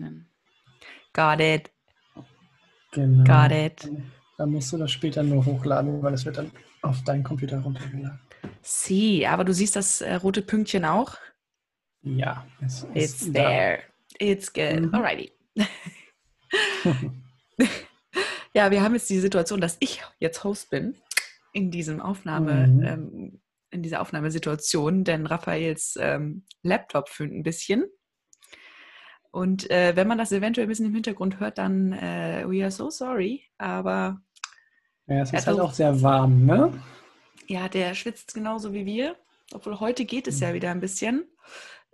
aufzeichnen. Got it. Genau. Got it. Dann musst du das später nur hochladen, weil es wird dann auf deinen Computer runtergeladen. See, aber du siehst das äh, rote Pünktchen auch? Ja, es It's ist da. there. It's good. Mhm. Alrighty. ja, wir haben jetzt die Situation, dass ich jetzt Host bin in diesem Aufnahme, Mhm. ähm, in dieser Aufnahmesituation, denn Raphaels ähm, Laptop föhnt ein bisschen. Und äh, wenn man das eventuell ein bisschen im Hintergrund hört, dann äh, we are so sorry. Aber Ja, es ist Also- halt auch sehr warm, ne? ja, der schwitzt genauso wie wir. Obwohl heute geht es ja Mhm. wieder ein bisschen.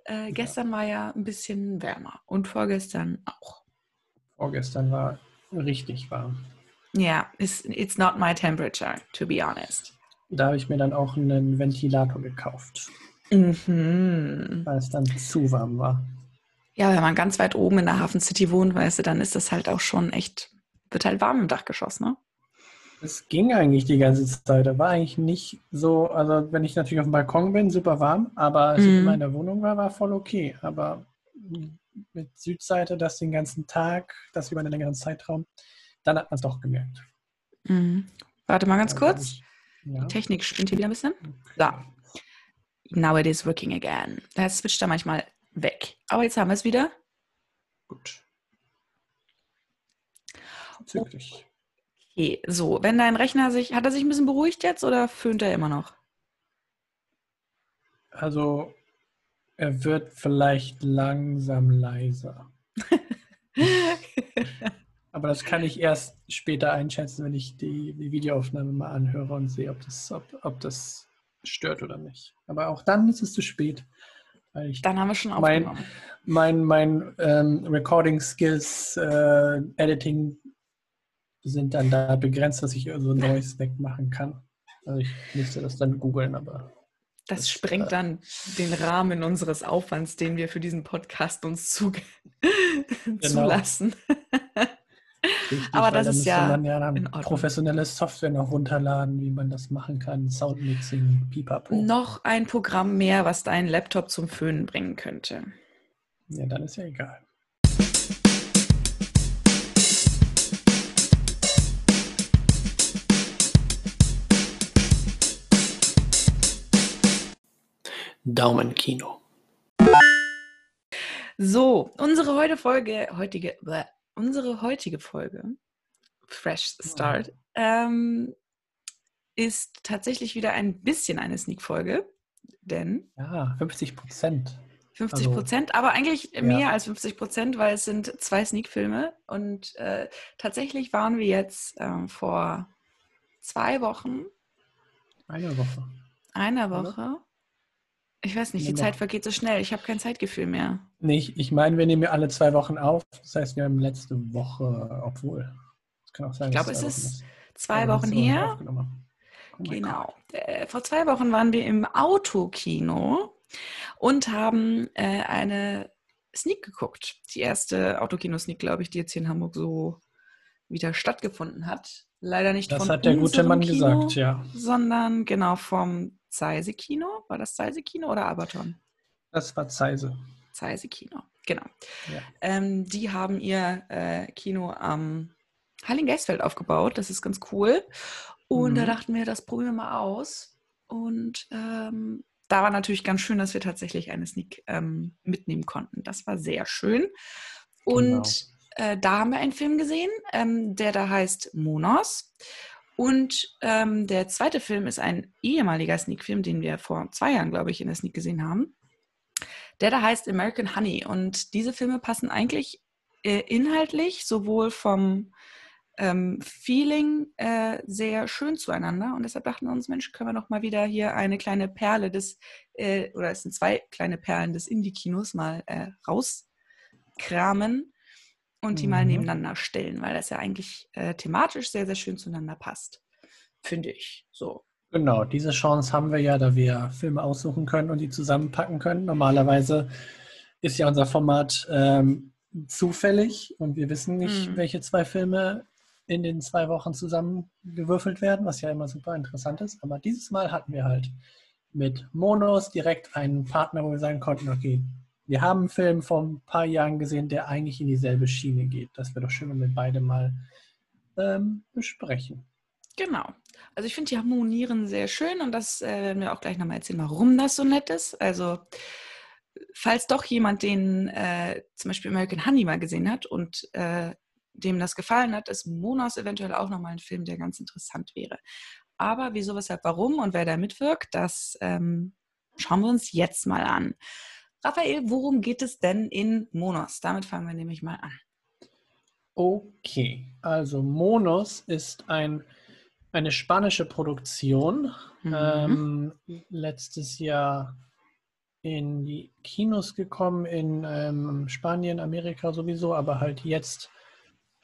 Äh, gestern war ja ein bisschen wärmer und vorgestern auch. Vorgestern war richtig warm. Ja, it's, it's not my temperature, to be honest. Da habe ich mir dann auch einen Ventilator gekauft, Mhm. weil es dann zu warm war. Ja, wenn man ganz weit oben in der Hafen City wohnt, weißt du, dann ist das halt auch schon echt, wird halt warm im Dachgeschoss, ne? Es ging eigentlich die ganze Zeit. Da war eigentlich nicht so, also wenn ich natürlich auf dem Balkon bin, super warm, aber als ich immer in der Wohnung war, war voll okay. Aber mit Südseite das den ganzen Tag, das über einen längeren Zeitraum, dann hat man es doch gemerkt. Mhm. Warte mal ganz Ja, kurz. Ja. Die Technik spinnt hier wieder ein bisschen. So. Now it is working again. Das switcht da manchmal weg. Aber jetzt haben wir es wieder. Gut. Zügig. Okay, so, wenn dein Rechner sich, hat er sich ein bisschen beruhigt jetzt oder föhnt er immer noch? Also, er wird vielleicht langsam leiser. Aber das kann ich erst später einschätzen, wenn ich die, die Videoaufnahme mal anhöre und sehe, ob das, ob, ob das stört oder nicht. Aber auch dann ist es zu spät. Ich Dann haben wir schon Mein- aufgenommen. mein, mein ähm, Recording Skills, äh, Editing sind dann da begrenzt, dass ich so ein neues wegmachen kann. Also ich müsste das dann googeln, aber Das Das, sprengt äh, dann den Rahmen unseres Aufwands, den wir für diesen Podcast uns zu zulassen. richtig, Aber das da ist ja man ja dann professionelle Software noch runterladen, wie man das machen kann, Soundmixing, Pipapo. Noch ein Programm mehr, was deinen Laptop zum Föhnen bringen könnte. Ja, dann ist ja egal. Daumenkino. So, unsere heute Folge, heutige, bleh, unsere heutige Folge, Fresh Start, ähm, ist tatsächlich wieder ein bisschen eine Sneak-Folge, denn Ja, 50 Prozent. 50 Also, Prozent, aber eigentlich ja. mehr als 50 Prozent, weil es sind zwei Sneak-Filme und äh, tatsächlich waren wir jetzt ähm, vor zwei Wochen, Eine Woche. einer Oder? Ich weiß nicht, die Länger. Zeit vergeht so schnell. Ich habe kein Zeitgefühl mehr. Nee, ich, meine, wir nehmen ja alle zwei Wochen auf. Das heißt, wir haben letzte Woche, obwohl. Es kann auch sein, Ich glaube, es ist zwei Wochen her. Oh Genau. Gott. Äh, vor zwei Wochen waren wir im Autokino und haben äh, eine Sneak geguckt. Die erste Autokino-Sneak, glaube ich, die jetzt hier in Hamburg so wieder stattgefunden hat. Leider nicht Das von hat der gute Mann Kino, gesagt, ja. sondern genau vom Zeise-Kino. War das Zeise-Kino oder Abaton? Das war Zeise. Zeise-Kino, genau. Ja. Ähm, die haben ihr äh, Kino am Heiligengeistfeld aufgebaut. Das ist ganz cool. Und da Mhm. dachten wir, das probieren wir mal aus. Und ähm, da war natürlich ganz schön, dass wir tatsächlich eine Sneak ähm, mitnehmen konnten. Das war sehr schön. Und äh, da haben wir einen Film gesehen, ähm, der da heißt Monos. Und ähm, der zweite Film ist ein ehemaliger Sneak-Film, den wir vor zwei Jahren, glaube ich, in der Sneak gesehen haben. Der da heißt American Honey. Und diese Filme passen eigentlich äh, inhaltlich sowohl vom ähm, Feeling äh, sehr schön zueinander. Und deshalb dachten wir uns, Mensch, können wir doch mal wieder hier eine kleine Perle des, äh, oder es sind zwei kleine Perlen des Indie-Kinos mal äh, rauskramen und die mal Mhm. nebeneinander stellen, weil das ja eigentlich äh, thematisch sehr, sehr schön zueinander passt. Finde ich. So. Genau, diese Chance haben wir ja, da wir Filme aussuchen können und die zusammenpacken können. Normalerweise ist ja unser Format ähm, zufällig und wir wissen nicht, Mhm. welche zwei Filme in den zwei Wochen zusammengewürfelt werden, was ja immer super interessant ist. Aber dieses Mal hatten wir halt mit Monos direkt einen Partner, wo wir sagen konnten, okay, wir haben einen Film vor ein paar Jahren gesehen, der eigentlich in dieselbe Schiene geht. Das wäre doch schön, wenn wir beide mal ähm, besprechen. Genau. Also ich finde, die harmonieren sehr schön und das äh, werden wir auch gleich nochmal erzählen, warum das so nett ist. Also falls doch jemand den äh, zum Beispiel American Honey mal gesehen hat und äh, dem das gefallen hat, ist Monos eventuell auch nochmal ein Film, der ganz interessant wäre. Aber wieso, weshalb, warum und wer da mitwirkt, das ähm, schauen wir uns jetzt mal an. Raphael, worum geht es denn in Monos? Damit fangen wir nämlich mal an. Okay, also Monos ist ein, eine spanische Produktion. Mhm. Ähm, letztes Jahr in die Kinos gekommen, in ähm, Spanien, Amerika sowieso, aber halt jetzt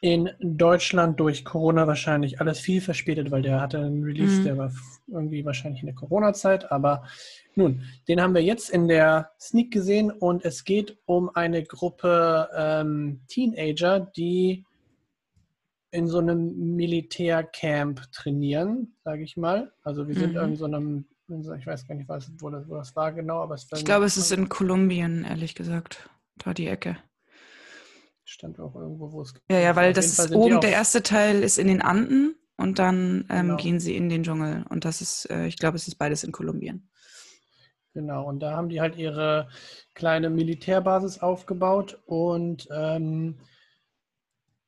in Deutschland durch Corona wahrscheinlich alles viel verspätet, weil der hatte einen Release, mhm. der war irgendwie wahrscheinlich in der Corona-Zeit. Aber nun, den haben wir jetzt in der Sneak gesehen und es geht um eine Gruppe ähm, Teenager, die in so einem Militärcamp trainieren, sage ich mal. Also wir sind mhm. in so einem, ich weiß gar nicht, wo, das, wo das war genau, aber es Ich glaube, es ist in Kolumbien, ehrlich gesagt, da die Ecke. Stand auch irgendwo, wo es. Ja, ja, weil das ist oben, der erste Teil ist in den Anden und dann ähm, genau. gehen sie in den Dschungel. Und das ist, äh, ich glaube, es ist beides in Kolumbien. Genau, und da haben die halt ihre kleine Militärbasis aufgebaut und ähm,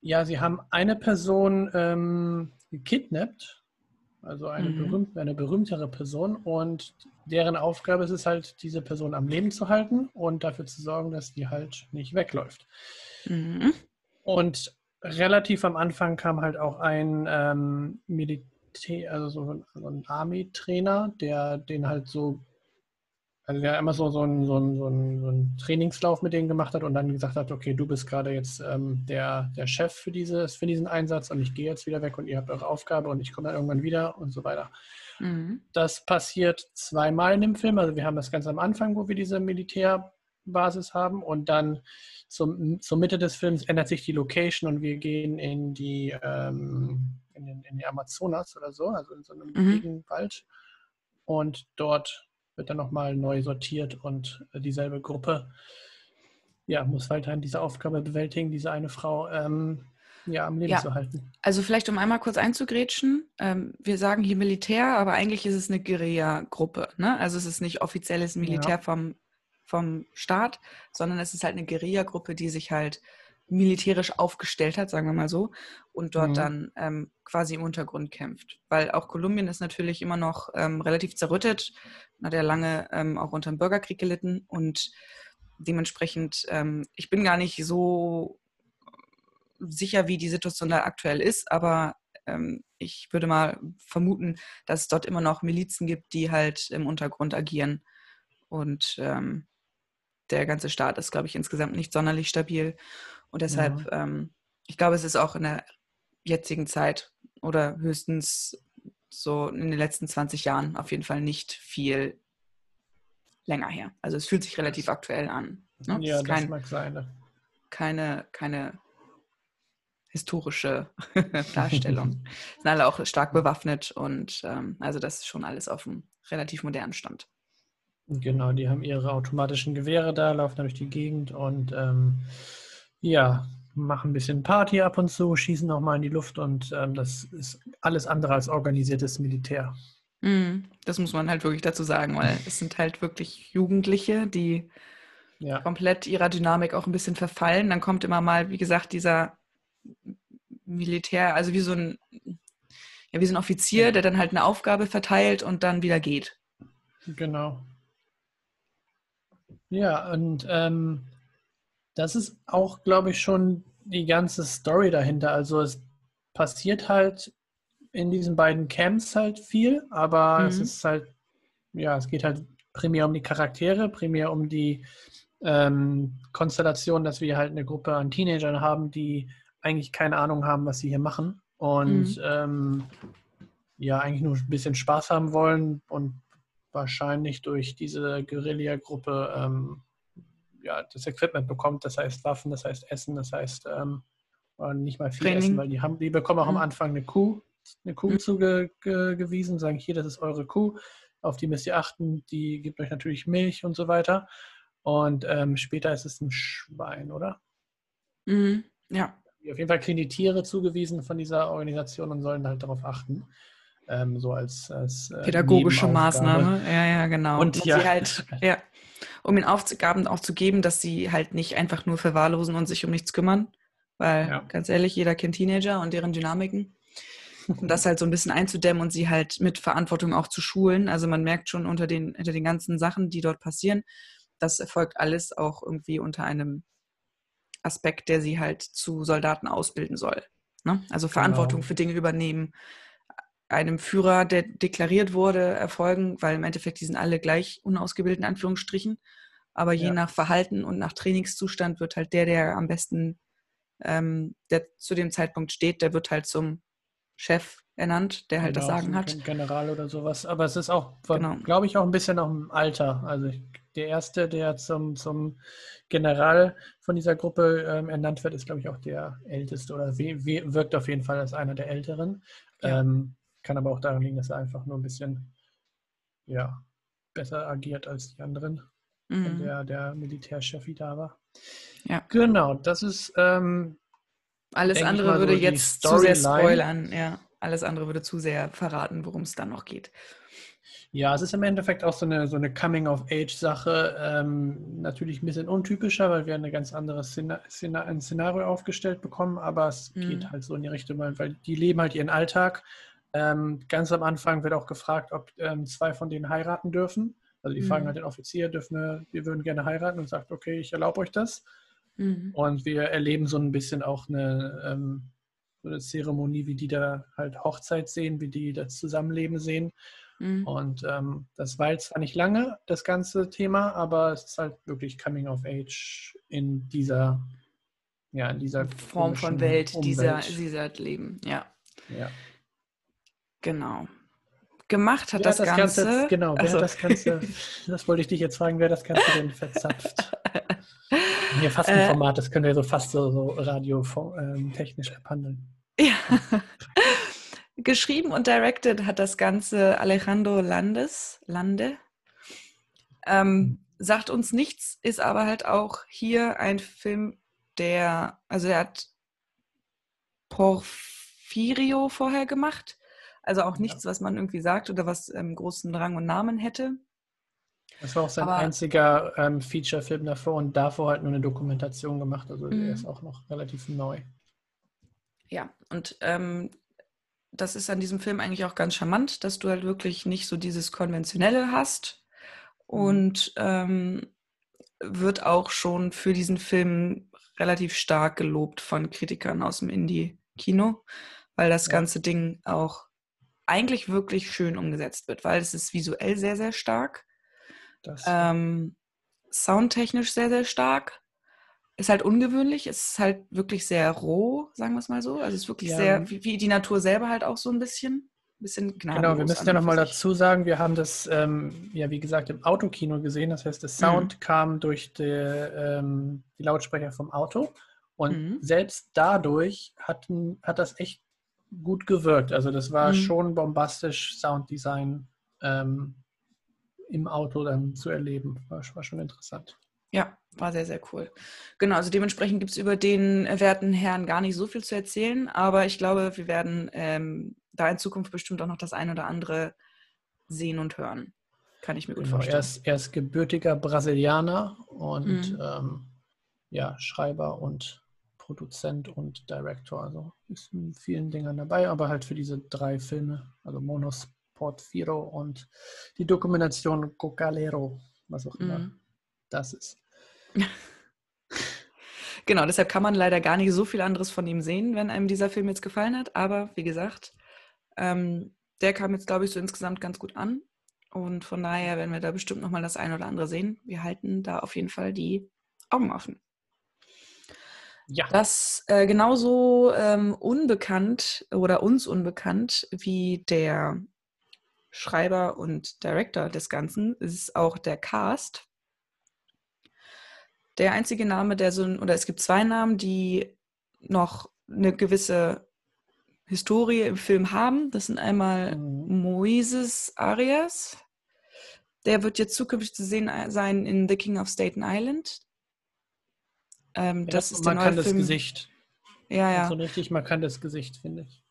ja, sie haben eine Person ähm, gekidnappt, also eine, mhm. berühmt, eine berühmtere Person und deren Aufgabe ist es halt, diese Person am Leben zu halten und dafür zu sorgen, dass die halt nicht wegläuft. Mhm. Und relativ am Anfang kam halt auch ein ähm, Militär, also so, so ein Army-Trainer, der den halt so, also der immer so, so, einen, so, einen, so, einen, so einen Trainingslauf mit denen gemacht hat und dann gesagt hat, okay, du bist gerade jetzt ähm, der, der Chef für, dieses, für diesen Einsatz und ich gehe jetzt wieder weg und ihr habt eure Aufgabe und ich komme dann irgendwann wieder und so weiter. Mhm. Das passiert zweimal in dem Film. Also wir haben das ganz am Anfang, wo wir diese Militärbasis haben und dann zum, zur Mitte des Films ändert sich die Location und wir gehen in die, ähm, in, den, in die Amazonas oder so, also in so einem mhm. Regenwald. Und dort wird dann nochmal neu sortiert und äh, dieselbe Gruppe ja, muss weiterhin diese Aufgabe bewältigen, diese eine Frau ähm, ja, am Leben ja. zu halten. Also vielleicht um einmal kurz einzugrätschen, ähm, wir sagen hier Militär, aber eigentlich ist es eine Guerilla-Gruppe. Ne? Also es ist nicht offizielles Militär ja. vom vom Staat, sondern es ist halt eine Guerilla-Gruppe, die sich halt militärisch aufgestellt hat, sagen wir mal so, und dort mhm. dann ähm, quasi im Untergrund kämpft. Weil auch Kolumbien ist natürlich immer noch ähm, relativ zerrüttet, hat ja lange ähm, auch unter dem Bürgerkrieg gelitten und dementsprechend, ähm, ich bin gar nicht so sicher, wie die Situation da aktuell ist, aber ähm, ich würde mal vermuten, dass es dort immer noch Milizen gibt, die halt im Untergrund agieren und ähm, der ganze Staat ist, glaube ich, insgesamt nicht sonderlich stabil. Und deshalb, ja. ähm, ich glaube, es ist auch in der jetzigen Zeit oder höchstens so in den letzten 20 Jahren auf jeden Fall nicht viel länger her. Also es fühlt sich relativ aktuell an. Ne? Ja, das, kein, mag sein. Ne? Keine, keine historische Darstellung. sind alle auch stark bewaffnet und ähm, also das ist schon alles auf einem relativ modernen Stand. Genau, die haben ihre automatischen Gewehre da, laufen durch die Gegend und ähm, ja, machen ein bisschen Party ab und zu, schießen auch mal in die Luft und ähm, das ist alles andere als organisiertes Militär. Mm, das muss man halt wirklich dazu sagen, weil es sind halt wirklich Jugendliche, die ja. komplett ihrer Dynamik auch ein bisschen verfallen. Dann kommt immer mal, wie gesagt, dieser Militär, also wie so ein, ja, wie so ein Offizier, der dann halt eine Aufgabe verteilt und dann wieder geht. Genau. Ja, und ähm, das ist auch, glaube ich, schon die ganze Story dahinter. Also es passiert halt in diesen beiden Camps halt viel, aber mhm. es ist halt, ja, es geht halt primär um die Charaktere, primär um die ähm, Konstellation, dass wir halt eine Gruppe an Teenagern haben, die eigentlich keine Ahnung haben, was sie hier machen und mhm. ähm, ja, eigentlich nur ein bisschen Spaß haben wollen und wahrscheinlich durch diese Guerilla-Gruppe ähm, ja, das Equipment bekommt, das heißt Waffen, das heißt Essen, das heißt ähm, nicht mal viel Training. Essen, weil die haben, die bekommen auch mhm. am Anfang eine Kuh, eine Kuh mhm. zugewiesen, sagen hier, das ist eure Kuh, auf die müsst ihr achten, die gibt euch natürlich Milch und so weiter. Und ähm, später ist es ein Schwein, oder? Mhm. Ja. Auf jeden Fall kriegen die Tiere zugewiesen von dieser Organisation und sollen halt darauf achten. Ähm, so als, als äh, pädagogische Maßnahme. Ja, ja, genau. Und, und ja. Halt, ja, um ihnen Aufgaben auch zu geben, dass sie halt nicht einfach nur verwahrlosen und sich um nichts kümmern. Weil, ja. ganz ehrlich, jeder kennt Teenager und deren Dynamiken. Um das halt so ein bisschen einzudämmen und sie halt mit Verantwortung auch zu schulen. Also man merkt schon unter den, unter den ganzen Sachen, die dort passieren, das erfolgt alles auch irgendwie unter einem Aspekt, der sie halt zu Soldaten ausbilden soll. Ne? Also Verantwortung genau. für Dinge übernehmen, einem Führer, der deklariert wurde, erfolgen, weil im Endeffekt die sind alle gleich unausgebildet in Anführungsstrichen. Aber je ja. nach Verhalten und nach Trainingszustand wird halt der, der am besten, ähm, der zu dem Zeitpunkt steht, der wird halt zum Chef ernannt, der halt genau, das Sagen hat. General oder sowas. Aber es ist auch, genau. glaube ich, auch ein bisschen auch im Alter. Also der erste, der zum, zum General von dieser Gruppe ähm, ernannt wird, ist, glaube ich, auch der älteste oder wirkt auf jeden Fall als einer der älteren. Ja. Ähm, kann aber auch daran liegen, dass er einfach nur ein bisschen ja, besser agiert als die anderen, mhm. der, der Militärchef da war. Ja. Genau, das ist. Ähm, Alles andere würde so jetzt zu sehr spoilern, ja. Alles andere würde zu sehr verraten, worum es dann noch geht. Ja, es ist im Endeffekt auch so eine, so eine Coming-of-Age-Sache. Ähm, natürlich ein bisschen untypischer, weil wir eine ganz andere Szena Szena ein Szenario aufgestellt bekommen, aber es mhm. geht halt so in die Richtung, weil die leben halt ihren Alltag ähm, ganz am Anfang wird auch gefragt, ob ähm, zwei von denen heiraten dürfen. Also die mhm. fragen halt den Offizier, dürfen wir, wir würden gerne heiraten und sagt, okay, ich erlaube euch das. Mhm. Und wir erleben so ein bisschen auch eine, ähm, so eine Zeremonie, wie die da halt Hochzeit sehen, wie die das Zusammenleben sehen. Mhm. Und ähm, das war jetzt zwar nicht lange, das ganze Thema, aber es ist halt wirklich Coming of Age in dieser, ja, in dieser Form von Welt, Umwelt. dieser, dieser Leben, ja. Ja. Genau. Gemacht hat das, das, Ganze. Ganze genau, wer also. das Ganze. Das wollte ich dich jetzt fragen, wer das Ganze denn verzapft. Hier fast ein äh, Format, das können wir so fast so, so radiotechnisch ähm, abhandeln. Ja. Geschrieben und directed hat das Ganze Alejandro Landes, Lande. Ähm, sagt uns nichts, ist aber halt auch hier ein Film, der, also er hat Porfirio vorher gemacht. Also auch nichts, ja. was man irgendwie sagt oder was ähm, großen Rang und Namen hätte. Das war auch sein Aber, einziger ähm, Feature-Film davor und davor halt nur eine Dokumentation gemacht. Also der mhm. ist auch noch relativ neu. Ja, und ähm, das ist an diesem Film eigentlich auch ganz charmant, dass du halt wirklich nicht so dieses Konventionelle hast. Mhm. Und ähm, wird auch schon für diesen Film relativ stark gelobt von Kritikern aus dem Indie-Kino, weil das ja. ganze Ding auch eigentlich wirklich schön umgesetzt wird, weil es ist visuell sehr, sehr stark. Ähm, soundtechnisch sehr, sehr stark. Ist halt ungewöhnlich, es ist halt wirklich sehr roh, sagen wir es mal so. Also es ist wirklich ja. sehr, wie, wie, die Natur selber halt auch so ein bisschen. Bisschen genau, wir müssen ja nochmal dazu sagen, wir haben das, ähm, ja wie gesagt, im Autokino gesehen. Das heißt, der Sound mhm. kam durch die, ähm, die, Lautsprecher vom Auto. Und mhm. selbst dadurch hatten, hat das echt gut gewirkt. Also das war mhm. schon bombastisch Sounddesign ähm, im Auto dann zu erleben. War, war, schon interessant. Ja, war sehr, sehr cool. Genau, also dementsprechend gibt es über den werten Herrn gar nicht so viel zu erzählen, aber ich glaube, wir werden ähm, da in Zukunft bestimmt auch noch das ein oder andere sehen und hören. Kann ich mir gut genau, vorstellen. Er ist, er ist gebürtiger Brasilianer und mhm. ähm, ja, Schreiber und Produzent und Director. Also ist in vielen Dingern dabei, aber halt für diese drei Filme, also Monos Portfiro und die Dokumentation Cocalero, was auch immer mhm. das ist. genau, deshalb kann man leider gar nicht so viel anderes von ihm sehen, wenn einem dieser Film jetzt gefallen hat. Aber wie gesagt, ähm, der kam jetzt, glaube ich, so insgesamt ganz gut an. Und von daher werden wir da bestimmt nochmal das ein oder andere sehen. Wir halten da auf jeden Fall die Augen offen. Ja. Das äh, genauso ähm, unbekannt oder uns unbekannt wie der Schreiber und Director des Ganzen ist auch der Cast. Der einzige Name, der so, oder es gibt zwei Namen, die noch eine gewisse Historie im Film haben. Das sind einmal mhm. Moises Arias, Der wird jetzt zukünftig zu sehen äh, sein in The King of Staten Island. Ähm, das ist der neue Film. Gesicht. Ja, ja. So ein richtig markantes Gesicht, finde ich.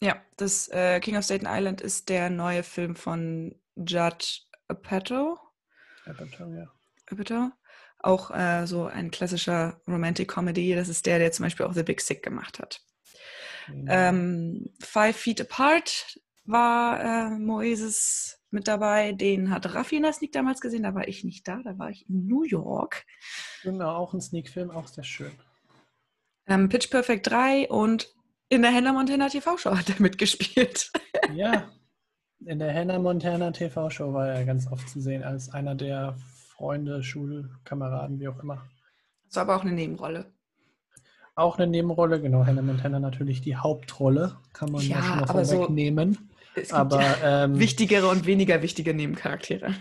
Ja, das äh, King of Staten Island ist der neue Film von Judd Apatow. Apatow, ja. Apatow. Auch äh, so ein klassischer Romantic Comedy. Das ist der, der zum Beispiel auch The Big Sick gemacht hat. Ja. Ähm, Five Feet Apart war äh, Moeses mit dabei. Den hat Raffi in der Sneak damals gesehen. Da war ich nicht da. Da war ich in New York. Genau, auch ein Sneak-Film, auch sehr schön. Ähm, Pitch Perfect 3 und in der Hannah Montana TV-Show hat er mitgespielt. ja, in der Hannah Montana TV-Show war er ganz oft zu sehen als einer der Freunde, Schulkameraden, wie auch immer. Das war aber auch eine Nebenrolle. Auch eine Nebenrolle, genau. Hannah Montana natürlich die Hauptrolle, kann man ja, schon mal vorwegnehmen. So, es gibt aber ja ähm, wichtigere und weniger wichtige Nebencharaktere.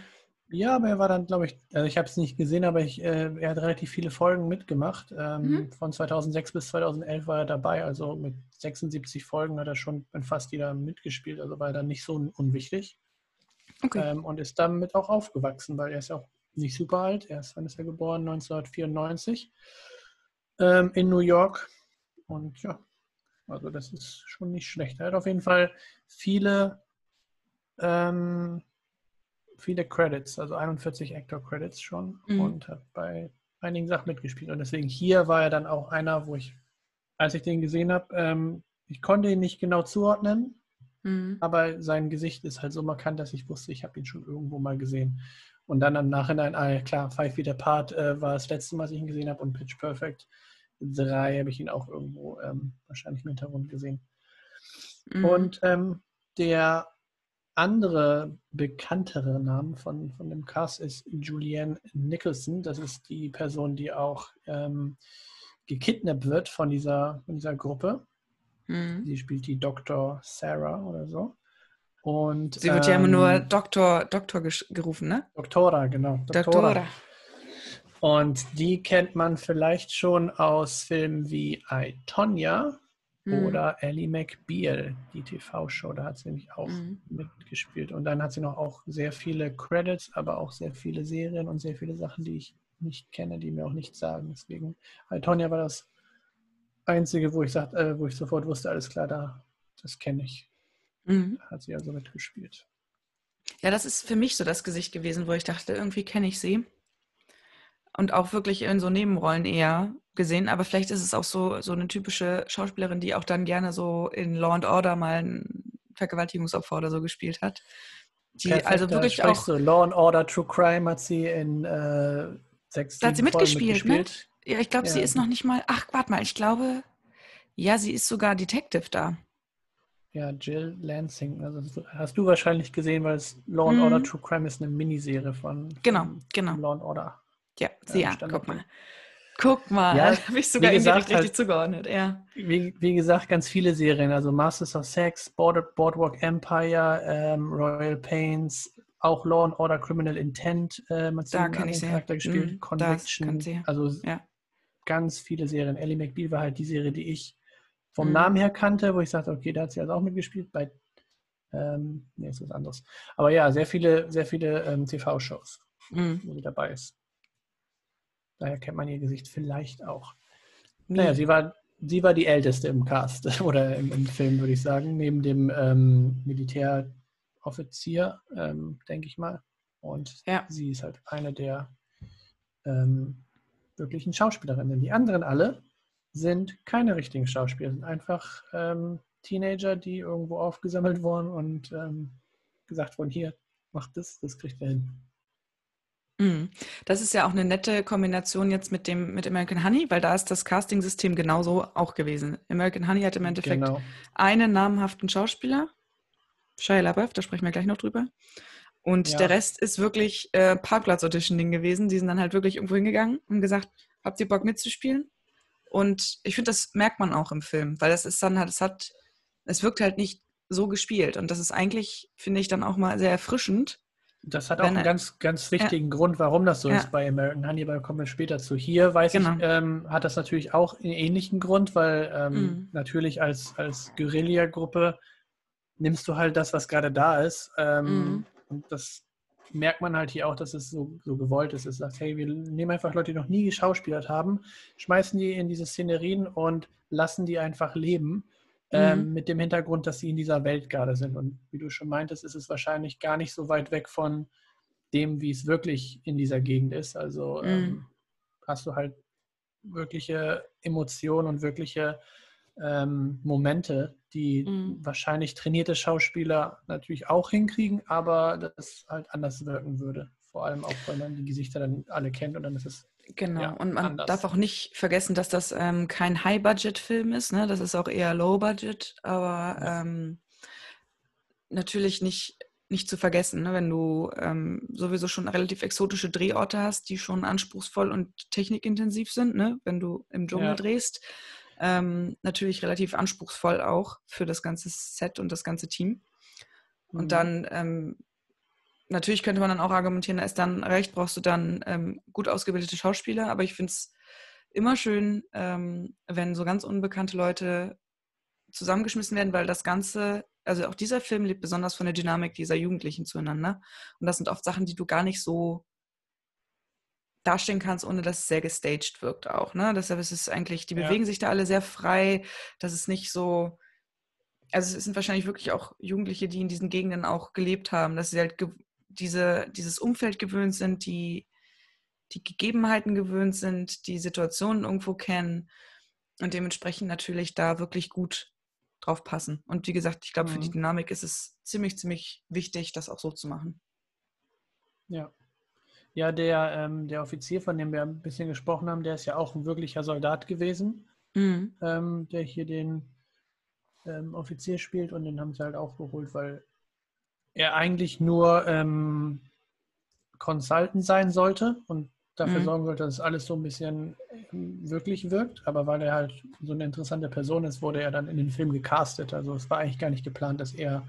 Ja, aber er war dann, glaube ich, also ich habe es nicht gesehen, aber ich, äh, er hat relativ viele Folgen mitgemacht. Ähm, mhm. Von 2006 bis 2011 war er dabei, also mit 76 Folgen hat er schon in fast jeder mitgespielt, also war er dann nicht so unwichtig. Okay. Ähm, und ist damit auch aufgewachsen, weil er ist ja auch nicht super alt. Er ist, wann ist er geboren? 1994 ähm, in New York. Und ja, also das ist schon nicht schlecht. Er hat auf jeden Fall viele ähm, viele Credits, also 41 Actor Credits schon mhm. und hat bei einigen Sachen mitgespielt. Und deswegen hier war er dann auch einer, wo ich, als ich den gesehen habe, ähm, ich konnte ihn nicht genau zuordnen, mhm. aber sein Gesicht ist halt so markant, dass ich wusste, ich habe ihn schon irgendwo mal gesehen. Und dann im Nachhinein, ah, klar, Five Feet Apart äh, war das letzte Mal, was ich ihn gesehen habe und Pitch Perfect 3 habe ich ihn auch irgendwo ähm, wahrscheinlich im Hintergrund gesehen. Mhm. Und ähm, der andere bekanntere Name von, von dem Cast ist Julianne Nicholson. Das ist die Person, die auch ähm, gekidnappt wird von dieser, von dieser Gruppe. Mhm. Sie spielt die Dr. Sarah oder so. Und, Sie wird ja immer nur ähm, Doktor, Doktor gerufen, ne? Doktora, genau. Doktora. Doktora. Und die kennt man vielleicht schon aus Filmen wie I, Tonya Mhm. Oder Ellie McBeal, die TV-Show, da hat sie nämlich auch mhm. mitgespielt. Und dann hat sie noch auch sehr viele Credits, aber auch sehr viele Serien und sehr viele Sachen, die ich nicht kenne, die mir auch nichts sagen. Deswegen, Tonya war das Einzige, wo ich, sagt, äh, wo ich sofort wusste, alles klar, da, das kenne ich. Mhm. Da hat sie also mitgespielt. Ja, das ist für mich so das Gesicht gewesen, wo ich dachte, irgendwie kenne ich sie. Und auch wirklich in so Nebenrollen eher gesehen, aber vielleicht ist es auch so, so eine typische Schauspielerin, die auch dann gerne so in Law and Order mal ein Vergewaltigungsopfer oder so gespielt hat. Die Perfekt, also wirklich auch. So. Law and Order True Crime hat sie in äh, sechs Da hat sie mitgespielt, ne? Ja, ich glaube, ja. sie ist noch nicht mal. Ach, warte mal, ich glaube, ja, sie ist sogar Detective da. Ja, Jill Lansing. Also hast du wahrscheinlich gesehen, weil es Law and mhm. Order True Crime ist eine Miniserie von, genau, von genau. Law and Order. Ja, sie ja, guck mal. Guck mal, ja, habe ich sogar gesagt, richtig, richtig halt, zugeordnet, ja. Wie, wie, gesagt, ganz viele Serien, also Masters of Sex, Board, Boardwalk Empire, ähm, Royal Pains, auch Law and Order Criminal Intent, äh, man da kann ich Charakter gespielt, mm, Conviction, also ja. ganz viele Serien. Ellie McBeal war halt die Serie, die ich vom mm. Namen her kannte, wo ich sagte, okay, da hat sie also auch mitgespielt, bei ähm, nee, ist was anderes. Aber ja, sehr viele, sehr viele ähm, TV-Shows, mm. wo sie dabei ist. Daher kennt man ihr Gesicht vielleicht auch. Naja, sie war, sie war die Älteste im Cast oder im, im Film, würde ich sagen, neben dem ähm, Militäroffizier, ähm, denke ich mal. Und ja. sie ist halt eine der ähm, wirklichen Schauspielerinnen. Die anderen alle sind keine richtigen Schauspieler, sind einfach ähm, Teenager, die irgendwo aufgesammelt wurden und ähm, gesagt wurden, hier, macht das, das kriegt ihr hin. Mhm. Das ist ja auch eine nette Kombination jetzt mit dem mit American Honey, weil da ist das Casting-System genauso auch gewesen. American Honey hat im Endeffekt genau. einen namhaften Schauspieler, Shia LaBeouf, da sprechen wir gleich noch drüber. Und ja. der Rest ist wirklich äh, Parkplatz-Auditioning gewesen. Die sind dann halt wirklich irgendwo hingegangen und gesagt, habt ihr Bock mitzuspielen? Und ich finde, das merkt man auch im Film, weil das ist dann halt, es hat, es wirkt halt nicht so gespielt. Und das ist eigentlich, finde ich, dann auch mal sehr erfrischend, das hat auch einen ganz, ganz wichtigen ja. Grund, warum das so ja. ist bei American Honey, aber kommen wir später zu. Hier, weiß genau. ich, ähm, hat das natürlich auch einen ähnlichen Grund, weil ähm, mhm. natürlich als, als Guerilla-Gruppe nimmst du halt das, was gerade da ist. Ähm, mhm. Und das merkt man halt hier auch, dass es so, so gewollt ist. Es sagt, hey, wir nehmen einfach Leute, die noch nie geschauspielert haben, schmeißen die in diese Szenerien und lassen die einfach leben. Ähm, mhm. Mit dem Hintergrund, dass sie in dieser Welt gerade sind. Und wie du schon meintest, ist es wahrscheinlich gar nicht so weit weg von dem, wie es wirklich in dieser Gegend ist. Also mhm. ähm, hast du halt wirkliche Emotionen und wirkliche ähm, Momente, die mhm. wahrscheinlich trainierte Schauspieler natürlich auch hinkriegen, aber das halt anders wirken würde. Vor allem auch, weil man die Gesichter dann alle kennt und dann ist es. Genau, ja, und man anders. darf auch nicht vergessen, dass das ähm, kein High-Budget-Film ist, ne? das ist auch eher Low-Budget, aber ähm, natürlich nicht, nicht zu vergessen, ne? wenn du ähm, sowieso schon relativ exotische Drehorte hast, die schon anspruchsvoll und technikintensiv sind, ne? wenn du im Dschungel ja. drehst ähm, natürlich relativ anspruchsvoll auch für das ganze Set und das ganze Team. Und mhm. dann, ähm, natürlich könnte man dann auch argumentieren, da ist dann recht, brauchst du dann ähm, gut ausgebildete Schauspieler, aber ich finde es immer schön, ähm, wenn so ganz unbekannte Leute zusammengeschmissen werden, weil das Ganze, also auch dieser Film lebt besonders von der Dynamik dieser Jugendlichen zueinander. Und das sind oft Sachen, die du gar nicht so darstellen kannst, ohne dass es sehr gestaged wirkt auch. Ne? Deshalb ist es eigentlich, die bewegen ja. sich da alle sehr frei, dass es nicht so, also es sind wahrscheinlich wirklich auch Jugendliche, die in diesen Gegenden auch gelebt haben, dass sie halt diese, dieses Umfeld gewöhnt sind, die die Gegebenheiten gewöhnt sind, die Situationen irgendwo kennen und dementsprechend natürlich da wirklich gut drauf passen. Und wie gesagt, ich glaube, mhm. für die mhm. Dynamik ist es ziemlich, ziemlich wichtig, das auch so zu machen. Ja, ja, der, ähm, der Offizier, von dem wir ein bisschen gesprochen haben, der ist ja auch ein wirklicher Soldat gewesen, mhm. ähm, der hier den ähm, Offizier spielt und den haben sie halt auch geholt, weil er eigentlich nur ähm, Consultant sein sollte und dafür mhm. sorgen sollte, dass alles so ein bisschen ähm, wirklich wirkt. Aber weil er halt so eine interessante Person ist, wurde er dann in den Film gecastet. Also es war eigentlich gar nicht geplant, dass er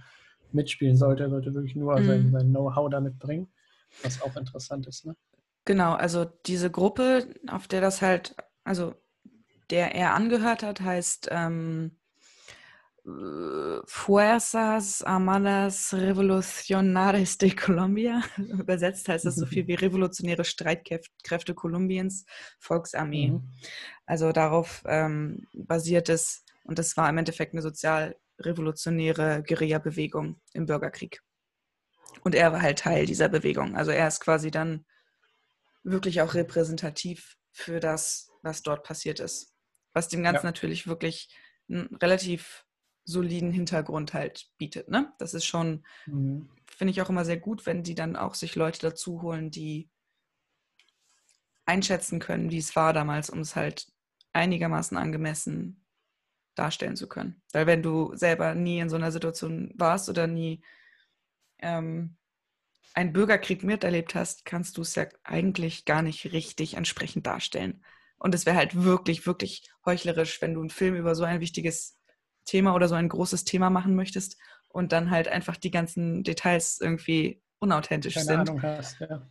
mitspielen sollte. Er sollte wirklich nur mhm. sein, sein Know-how da mitbringen. Was auch interessant ist, ne? Genau, also diese Gruppe, auf der das halt, also der er angehört hat, heißt ähm, Fuerzas Armadas Revolucionares de Colombia. Übersetzt heißt das so viel wie Revolutionäre Streitkräfte Kolumbiens, Volksarmee. Mhm. Also darauf ähm, basiert es, und das war im Endeffekt eine sozialrevolutionäre Guerilla-Bewegung im Bürgerkrieg. Und er war halt Teil dieser Bewegung. Also er ist quasi dann wirklich auch repräsentativ für das, was dort passiert ist. Was dem Ganzen ja. natürlich wirklich relativ soliden Hintergrund halt bietet. Ne? Das ist schon, mhm. finde ich auch immer sehr gut, wenn die dann auch sich Leute dazu holen, die einschätzen können, wie es war damals, um es halt einigermaßen angemessen darstellen zu können. Weil wenn du selber nie in so einer Situation warst oder nie ähm, einen Bürgerkrieg miterlebt hast, kannst du es ja eigentlich gar nicht richtig entsprechend darstellen. Und es wäre halt wirklich, wirklich heuchlerisch, wenn du einen Film über so ein wichtiges Thema oder so ein großes Thema machen möchtest und dann halt einfach die ganzen Details irgendwie unauthentisch Keine sind. Ahnung hast, ja.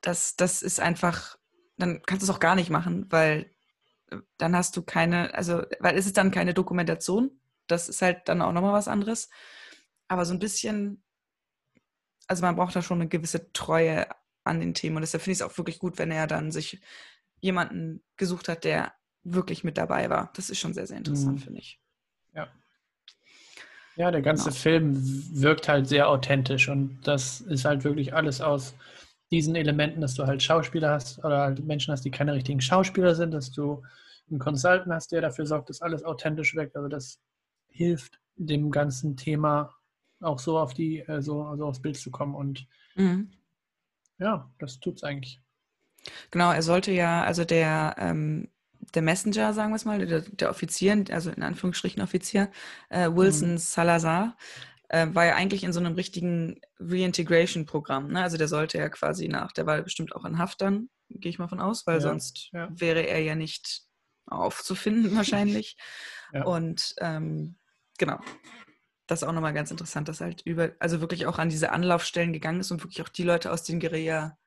Das, das ist einfach, dann kannst du es auch gar nicht machen, weil äh, dann hast du keine, also, weil es ist dann keine Dokumentation. Das ist halt dann auch nochmal was anderes. Aber so ein bisschen also man braucht da schon eine gewisse Treue an den Themen. Und deshalb finde ich es auch wirklich gut, wenn er dann sich jemanden gesucht hat, der wirklich mit dabei war. Das ist schon sehr, sehr interessant, mhm. finde ich. Ja. Ja, der ganze genau. Film wirkt halt sehr authentisch und das ist halt wirklich alles aus diesen Elementen, dass du halt Schauspieler hast oder halt Menschen hast, die keine richtigen Schauspieler sind, dass du einen Consultant hast, der dafür sorgt, dass alles authentisch wirkt. Also das hilft dem ganzen Thema auch so auf die, äh, so also aufs Bild zu kommen. Und mhm. ja, das tut es eigentlich. Genau, er sollte ja, also der, ähm, der Messenger, sagen wir es mal, der, der, Offizier, also in Anführungsstrichen Offizier, äh, Wilson mhm. Salazar, äh, war ja eigentlich in so einem richtigen Reintegration-Programm. Ne? Also der sollte ja quasi nach, der war bestimmt auch in Haft dann, gehe ich mal von aus, weil ja, sonst ja. wäre er ja nicht aufzufinden wahrscheinlich. ja. Und ähm, genau, das ist auch nochmal ganz interessant, dass halt über, also wirklich auch an diese Anlaufstellen gegangen ist und wirklich auch die Leute aus den Guerilla-Gruppen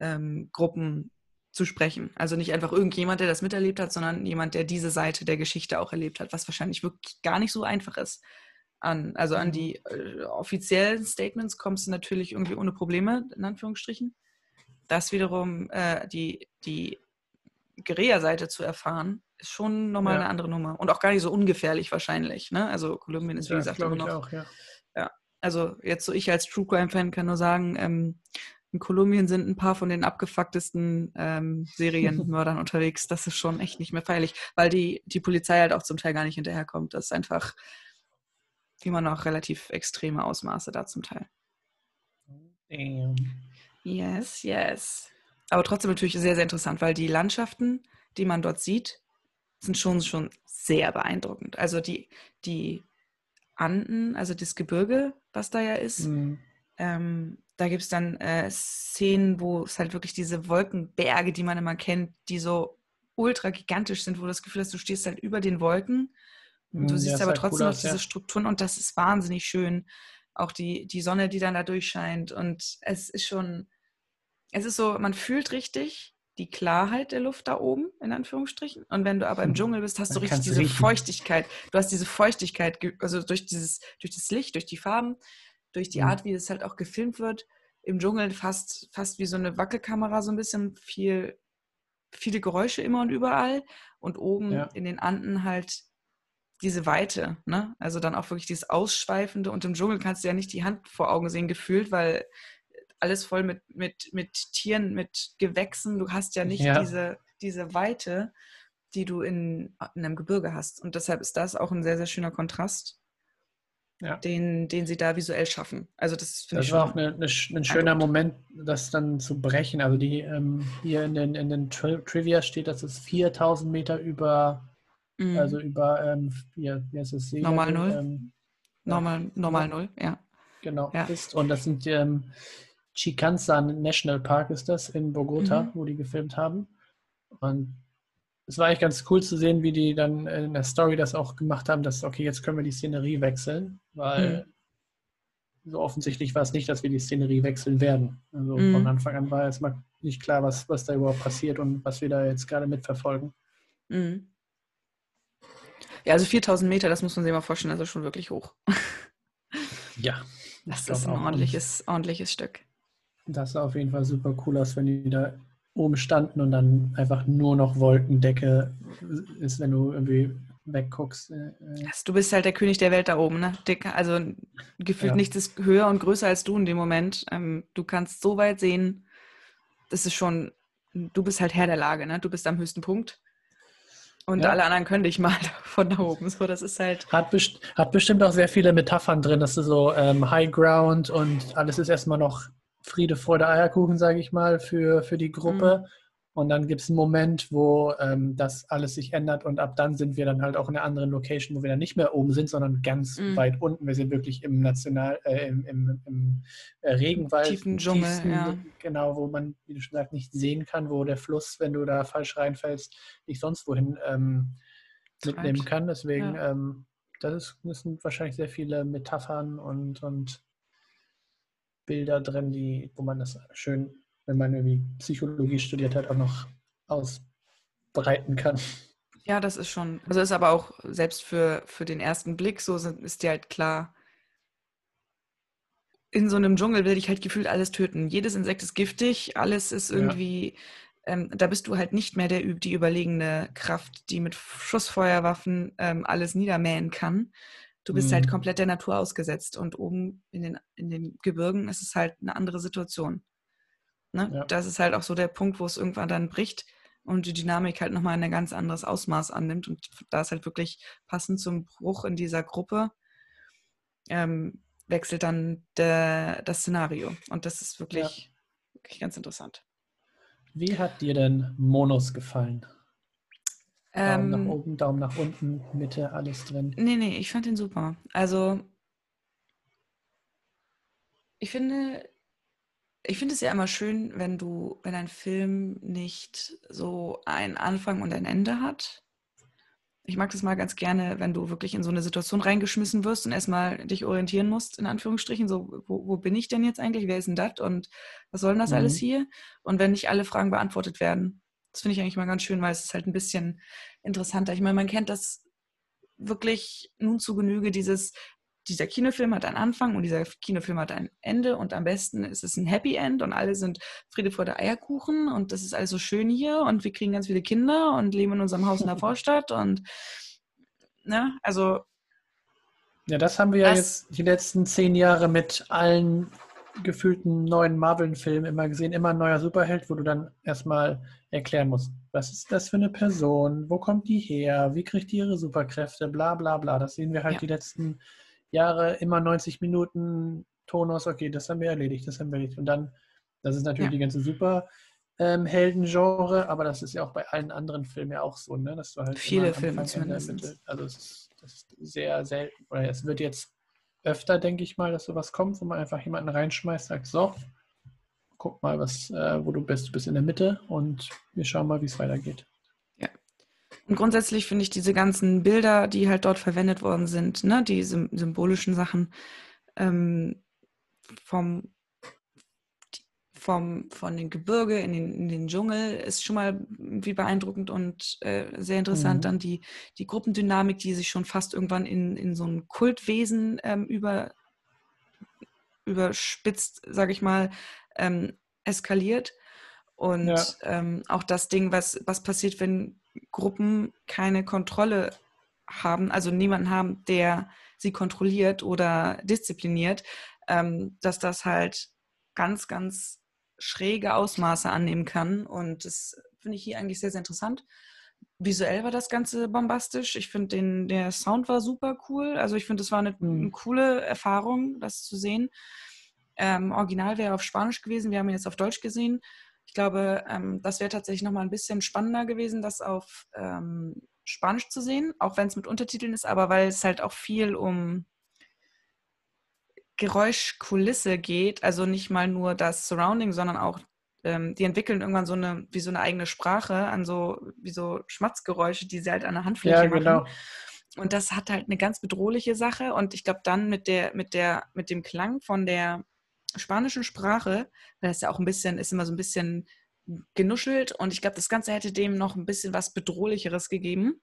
ähm, zu sprechen. Also nicht einfach irgendjemand, der das miterlebt hat, sondern jemand, der diese Seite der Geschichte auch erlebt hat, was wahrscheinlich wirklich gar nicht so einfach ist. an, also an mhm. die äh, offiziellen Statements kommst du natürlich irgendwie ohne Probleme, in Anführungsstrichen. Das wiederum äh, die, die Guerilla-Seite zu erfahren, ist schon nochmal ja. eine andere Nummer. Und auch gar nicht so ungefährlich wahrscheinlich. Ne? Also Kolumbien ist, wie ja, gesagt, immer noch. Auch, ja. ja. Also jetzt so ich als True Crime-Fan kann nur sagen, ähm, in Kolumbien sind ein paar von den abgefucktesten ähm, Serienmördern unterwegs. Das ist schon echt nicht mehr feierlich, weil die, die Polizei halt auch zum Teil gar nicht hinterherkommt. Das ist einfach immer noch relativ extreme Ausmaße da zum Teil. Damn. Yes, yes. Aber trotzdem natürlich sehr, sehr interessant, weil die Landschaften, die man dort sieht, sind schon, schon sehr beeindruckend. Also die, die Anden, also das Gebirge, was da ja ist, mhm. ähm, da gibt es dann äh, Szenen, wo es halt wirklich diese Wolkenberge, die man immer kennt, die so ultra gigantisch sind, wo du das Gefühl hast, du stehst halt über den Wolken und du mhm, siehst aber halt trotzdem cool noch diese ja. Strukturen und das ist wahnsinnig schön. Auch die, die Sonne, die dann da durchscheint und es ist schon, es ist so, man fühlt richtig die Klarheit der Luft da oben, in Anführungsstrichen. Und wenn du aber im hm. Dschungel bist, hast du richtig diese riechen. Feuchtigkeit. Du hast diese Feuchtigkeit, also durch dieses, durch das Licht, durch die Farben, durch die mhm. Art, wie es halt auch gefilmt wird. Im Dschungel fast, fast wie so eine Wackelkamera, so ein bisschen viel, viele Geräusche immer und überall. Und oben ja. in den Anden halt diese Weite, ne? Also dann auch wirklich dieses Ausschweifende. Und im Dschungel kannst du ja nicht die Hand vor Augen sehen, gefühlt, weil alles voll mit, mit, mit Tieren, mit Gewächsen. Du hast ja nicht ja. Diese, diese Weite, die du in, in einem Gebirge hast. Und deshalb ist das auch ein sehr, sehr schöner Kontrast, ja. den, den sie da visuell schaffen. Also das finde ich war auch eine, eine, ein schöner Moment, das dann zu brechen. Also die ähm, hier in den, in den Tri Trivia steht, dass es 4000 Meter über, mhm. also über, ähm, wie, wie heißt das? Normal Null. Ähm, normal, normal Null, ja. Genau, ja. ist. Und das sind ähm, Chicansan National Park ist das in Bogota, mhm. wo die gefilmt haben. Und es war eigentlich ganz cool zu sehen, wie die dann in der Story das auch gemacht haben, dass, okay, jetzt können wir die Szenerie wechseln, weil mhm. so offensichtlich war es nicht, dass wir die Szenerie wechseln werden. Also mhm. von Anfang an war erstmal nicht klar, was, was da überhaupt passiert und was wir da jetzt gerade mitverfolgen. Mhm. Ja, also 4000 Meter, das muss man sich mal vorstellen, ist schon wirklich hoch. Ja. Das ist ein ordentliches, ordentliches Stück. Das sah auf jeden Fall super cool aus, wenn die da oben standen und dann einfach nur noch Wolkendecke ist, wenn du irgendwie wegguckst. Äh, äh. Also du bist halt der König der Welt da oben, ne? Also gefühlt ja. nichts ist höher und größer als du in dem Moment. Ähm, du kannst so weit sehen, das ist schon, du bist halt Herr der Lage, ne? Du bist am höchsten Punkt. Und ja. alle anderen können dich mal von da oben. So, das ist halt. Hat, best hat bestimmt auch sehr viele Metaphern drin. Das ist so ähm, High Ground und alles ist erstmal noch Friede, Freude, Eierkuchen, sage ich mal, für, für die Gruppe. Mhm. Und dann gibt es einen Moment, wo ähm, das alles sich ändert und ab dann sind wir dann halt auch in einer anderen Location, wo wir dann nicht mehr oben sind, sondern ganz mhm. weit unten. Wir sind wirklich im National, äh, im, im, im äh, Regenwald. Tiefen Dschungel, tiefsten, ja. Genau, wo man, wie du schon sagst, nicht sehen kann, wo der Fluss, wenn du da falsch reinfällst, dich sonst wohin ähm, mitnehmen kann. Deswegen, ja. ähm, das, ist, das sind wahrscheinlich sehr viele Metaphern und, und Bilder drin, die, wo man das schön, wenn man irgendwie Psychologie studiert hat, auch noch ausbreiten kann. Ja, das ist schon, also ist aber auch selbst für, für den ersten Blick so, ist dir halt klar, in so einem Dschungel will dich halt gefühlt alles töten. Jedes Insekt ist giftig, alles ist irgendwie, ja. ähm, da bist du halt nicht mehr der, die überlegene Kraft, die mit Schussfeuerwaffen ähm, alles niedermähen kann. Du bist halt mhm. halt komplett der Natur ausgesetzt und oben in den, in den Gebirgen ist es halt eine andere Situation. Ne? Ja. Das ist halt auch so der Punkt, wo es irgendwann dann bricht und die Dynamik halt nochmal ein ganz anderes Ausmaß annimmt. Und da ist halt wirklich passend zum Bruch in dieser Gruppe, ähm, wechselt dann der, das Szenario. Und das ist wirklich, ja. wirklich ganz interessant. Wie hat dir denn Monos gefallen? Daumen ähm, nach oben, Daumen nach unten, Mitte, alles drin. Nee, nee, ich fand den super. Also, ich finde, ich finde es ja immer schön, wenn du, wenn ein Film nicht so einen Anfang und ein Ende hat. Ich mag das mal ganz gerne, wenn du wirklich in so eine Situation reingeschmissen wirst und erstmal dich orientieren musst, in Anführungsstrichen, so, wo, wo bin ich denn jetzt eigentlich, wer ist denn das und was soll denn das mhm. alles hier? Und wenn nicht alle Fragen beantwortet werden, das finde ich eigentlich mal ganz schön, weil es ist halt ein bisschen interessanter. Ich meine, man kennt das wirklich nun zu Genüge, dieses dieser Kinofilm hat einen Anfang und dieser Kinofilm hat ein Ende und am besten ist es ein Happy End und alle sind Friede vor der Eierkuchen und das ist alles so schön hier und wir kriegen ganz viele Kinder und leben in unserem Haus in der Vorstadt und ne, also ja, das haben wir ja jetzt die letzten zehn Jahre mit allen gefühlten neuen Marvel-Filmen immer gesehen. Immer ein neuer Superheld, wo du dann erstmal erklären musst, was ist das für eine Person, wo kommt die her, wie kriegt die ihre Superkräfte, bla bla bla. Das sehen wir halt ja. die letzten Jahre immer 90 Minuten Tonus, okay, das haben wir erledigt, das haben wir erledigt. Und dann, das ist natürlich ja. die ganze Superhelden-Genre, ähm, aber das ist ja auch bei allen anderen Filmen ja auch so, ne? Dass du halt Viele Filme zumindest. Also es ist, das ist sehr selten, oder es wird jetzt öfter, denke ich mal, dass sowas kommt, wo man einfach jemanden reinschmeißt, sagt, so, guck mal, was, äh, wo du bist. Du bist in der Mitte und wir schauen mal, wie es weitergeht. Und grundsätzlich finde ich diese ganzen Bilder, die halt dort verwendet worden sind, ne, die symbolischen Sachen ähm, vom, vom, von den Gebirge in den, in den Dschungel ist schon mal wie beeindruckend und äh, sehr interessant. Mhm. Dann die, die Gruppendynamik, die sich schon fast irgendwann in, in so ein Kultwesen ähm, über, überspitzt, sage ich mal, ähm, eskaliert. Und ja. ähm, auch das Ding, was, was passiert, wenn Gruppen keine Kontrolle haben, also niemanden haben, der sie kontrolliert oder diszipliniert, ähm, dass das halt ganz, ganz schräge Ausmaße annehmen kann. Und das finde ich hier eigentlich sehr, sehr interessant. Visuell war das Ganze bombastisch. Ich finde, der Sound war super cool. Also ich finde, es war eine, mhm. eine, coole Erfahrung, das zu sehen. Ähm, Original wäre auf Spanisch gewesen. Wir haben ihn jetzt auf Deutsch gesehen. Ich glaube, ähm, das wäre tatsächlich nochmal ein bisschen spannender gewesen, das auf ähm, Spanisch zu sehen, auch wenn es mit Untertiteln ist, aber weil es halt auch viel um Geräuschkulisse geht, also nicht mal nur das Surrounding, sondern auch ähm, die entwickeln irgendwann so eine, wie so eine eigene Sprache an so, wie so Schmatzgeräusche, die sie halt an der Handfläche ja, genau. machen. Und das hat halt eine ganz bedrohliche Sache. Und ich glaube, dann mit der, mit der, mit dem Klang von der spanischen Sprache, weil das ja auch ein bisschen, ist immer so ein bisschen genuschelt und ich glaube, das Ganze hätte dem noch ein bisschen was Bedrohlicheres gegeben,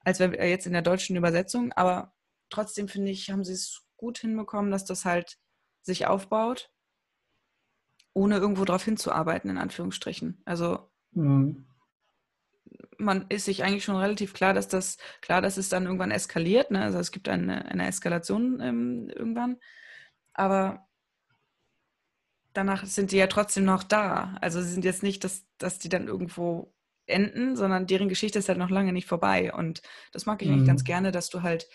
als jetzt in der deutschen Übersetzung. Aber trotzdem finde ich, haben sie es gut hinbekommen, dass das halt sich aufbaut, ohne irgendwo darauf hinzuarbeiten, in Anführungsstrichen. Also mhm. man ist sich eigentlich schon relativ klar, dass das, klar, dass es dann irgendwann eskaliert. Ne? Also es gibt eine, eine Eskalation ähm, irgendwann. Aber danach sind die ja trotzdem noch da. Also sie sind jetzt nicht, dass, dass die dann irgendwo enden, sondern deren Geschichte ist halt noch lange nicht vorbei. Und das mag ich mhm. eigentlich ganz gerne, dass du halt,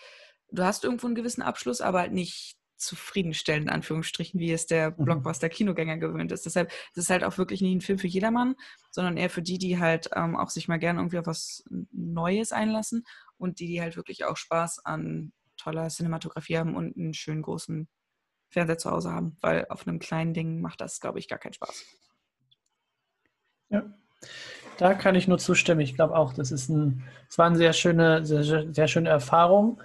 du hast irgendwo einen gewissen Abschluss, aber halt nicht zufriedenstellend, in Anführungsstrichen, wie es der mhm. Blockbuster-Kinogänger gewöhnt ist. Deshalb ist es halt auch wirklich nicht ein Film für jedermann, sondern eher für die, die halt ähm, auch sich mal gerne irgendwie auf was Neues einlassen und die, die halt wirklich auch Spaß an toller Cinematografie haben und einen schönen großen Fernseher zu Hause haben, weil auf einem kleinen Ding macht das, glaube ich, gar keinen Spaß. Ja, da kann ich nur zustimmen. Ich glaube auch, das ist ein, es war eine sehr schöne, sehr, sehr schöne Erfahrung,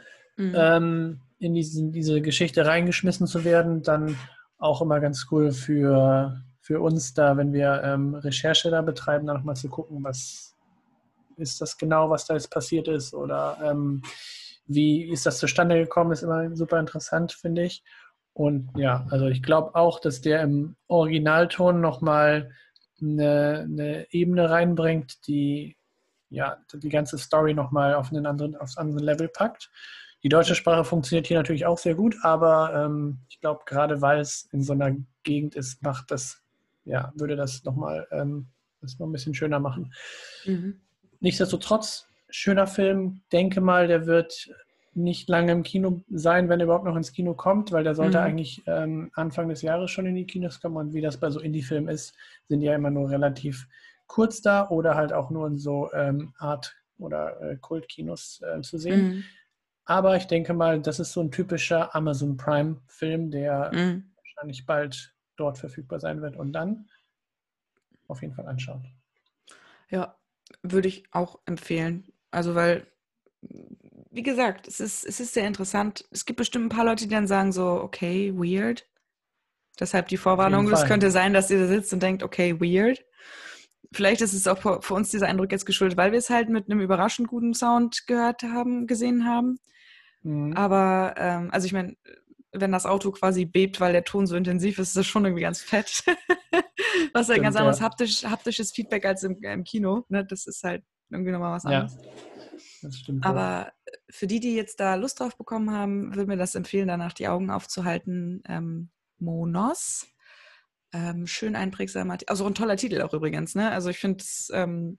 mhm. ähm, in diesen, diese Geschichte reingeschmissen zu werden. Dann auch immer ganz cool für, für uns da, wenn wir ähm, Recherche da betreiben, dann nochmal zu gucken, was ist das genau, was da jetzt passiert ist oder ähm, wie ist das zustande gekommen, ist immer super interessant, finde ich. Und ja, also ich glaube auch, dass der im Originalton nochmal eine, eine Ebene reinbringt, die ja die ganze Story nochmal auf einen anderen, aufs andere Level packt. Die deutsche Sprache funktioniert hier natürlich auch sehr gut, aber ähm, ich glaube, gerade weil es in so einer Gegend ist, macht das, ja, würde das nochmal ähm, das noch ein bisschen schöner machen. Mhm. Nichtsdestotrotz, schöner Film, denke mal, der wird nicht lange im Kino sein, wenn er überhaupt noch ins Kino kommt, weil der sollte mhm. eigentlich ähm, Anfang des Jahres schon in die Kinos kommen. Und wie das bei so Indie-Filmen ist, sind die ja immer nur relativ kurz da oder halt auch nur in so ähm, Art- oder äh, Kultkinos äh, zu sehen. Mhm. Aber ich denke mal, das ist so ein typischer Amazon Prime-Film, der mhm. wahrscheinlich bald dort verfügbar sein wird und dann auf jeden Fall anschauen. Ja, würde ich auch empfehlen. Also, weil wie gesagt, es ist, es ist sehr interessant. Es gibt bestimmt ein paar Leute, die dann sagen so, okay, weird. Deshalb die Vorwarnung, es könnte sein, dass ihr da sitzt und denkt, okay, weird. Vielleicht ist es auch für uns dieser Eindruck jetzt geschuldet, weil wir es halt mit einem überraschend guten Sound gehört haben, gesehen haben. Mhm. Aber, ähm, also ich meine, wenn das Auto quasi bebt, weil der Ton so intensiv ist, ist das schon irgendwie ganz fett. was ein ganz anderes ja. haptisch, haptisches Feedback als im, im Kino. Ne? Das ist halt irgendwie nochmal was anderes. Ja, stimmt. Aber auch. für die, die jetzt da Lust drauf bekommen haben, würde mir das empfehlen, danach die Augen aufzuhalten. Ähm, Monos. Ähm, schön einprägsamer, also ein toller Titel auch übrigens. Ne? Also ich finde, es ähm,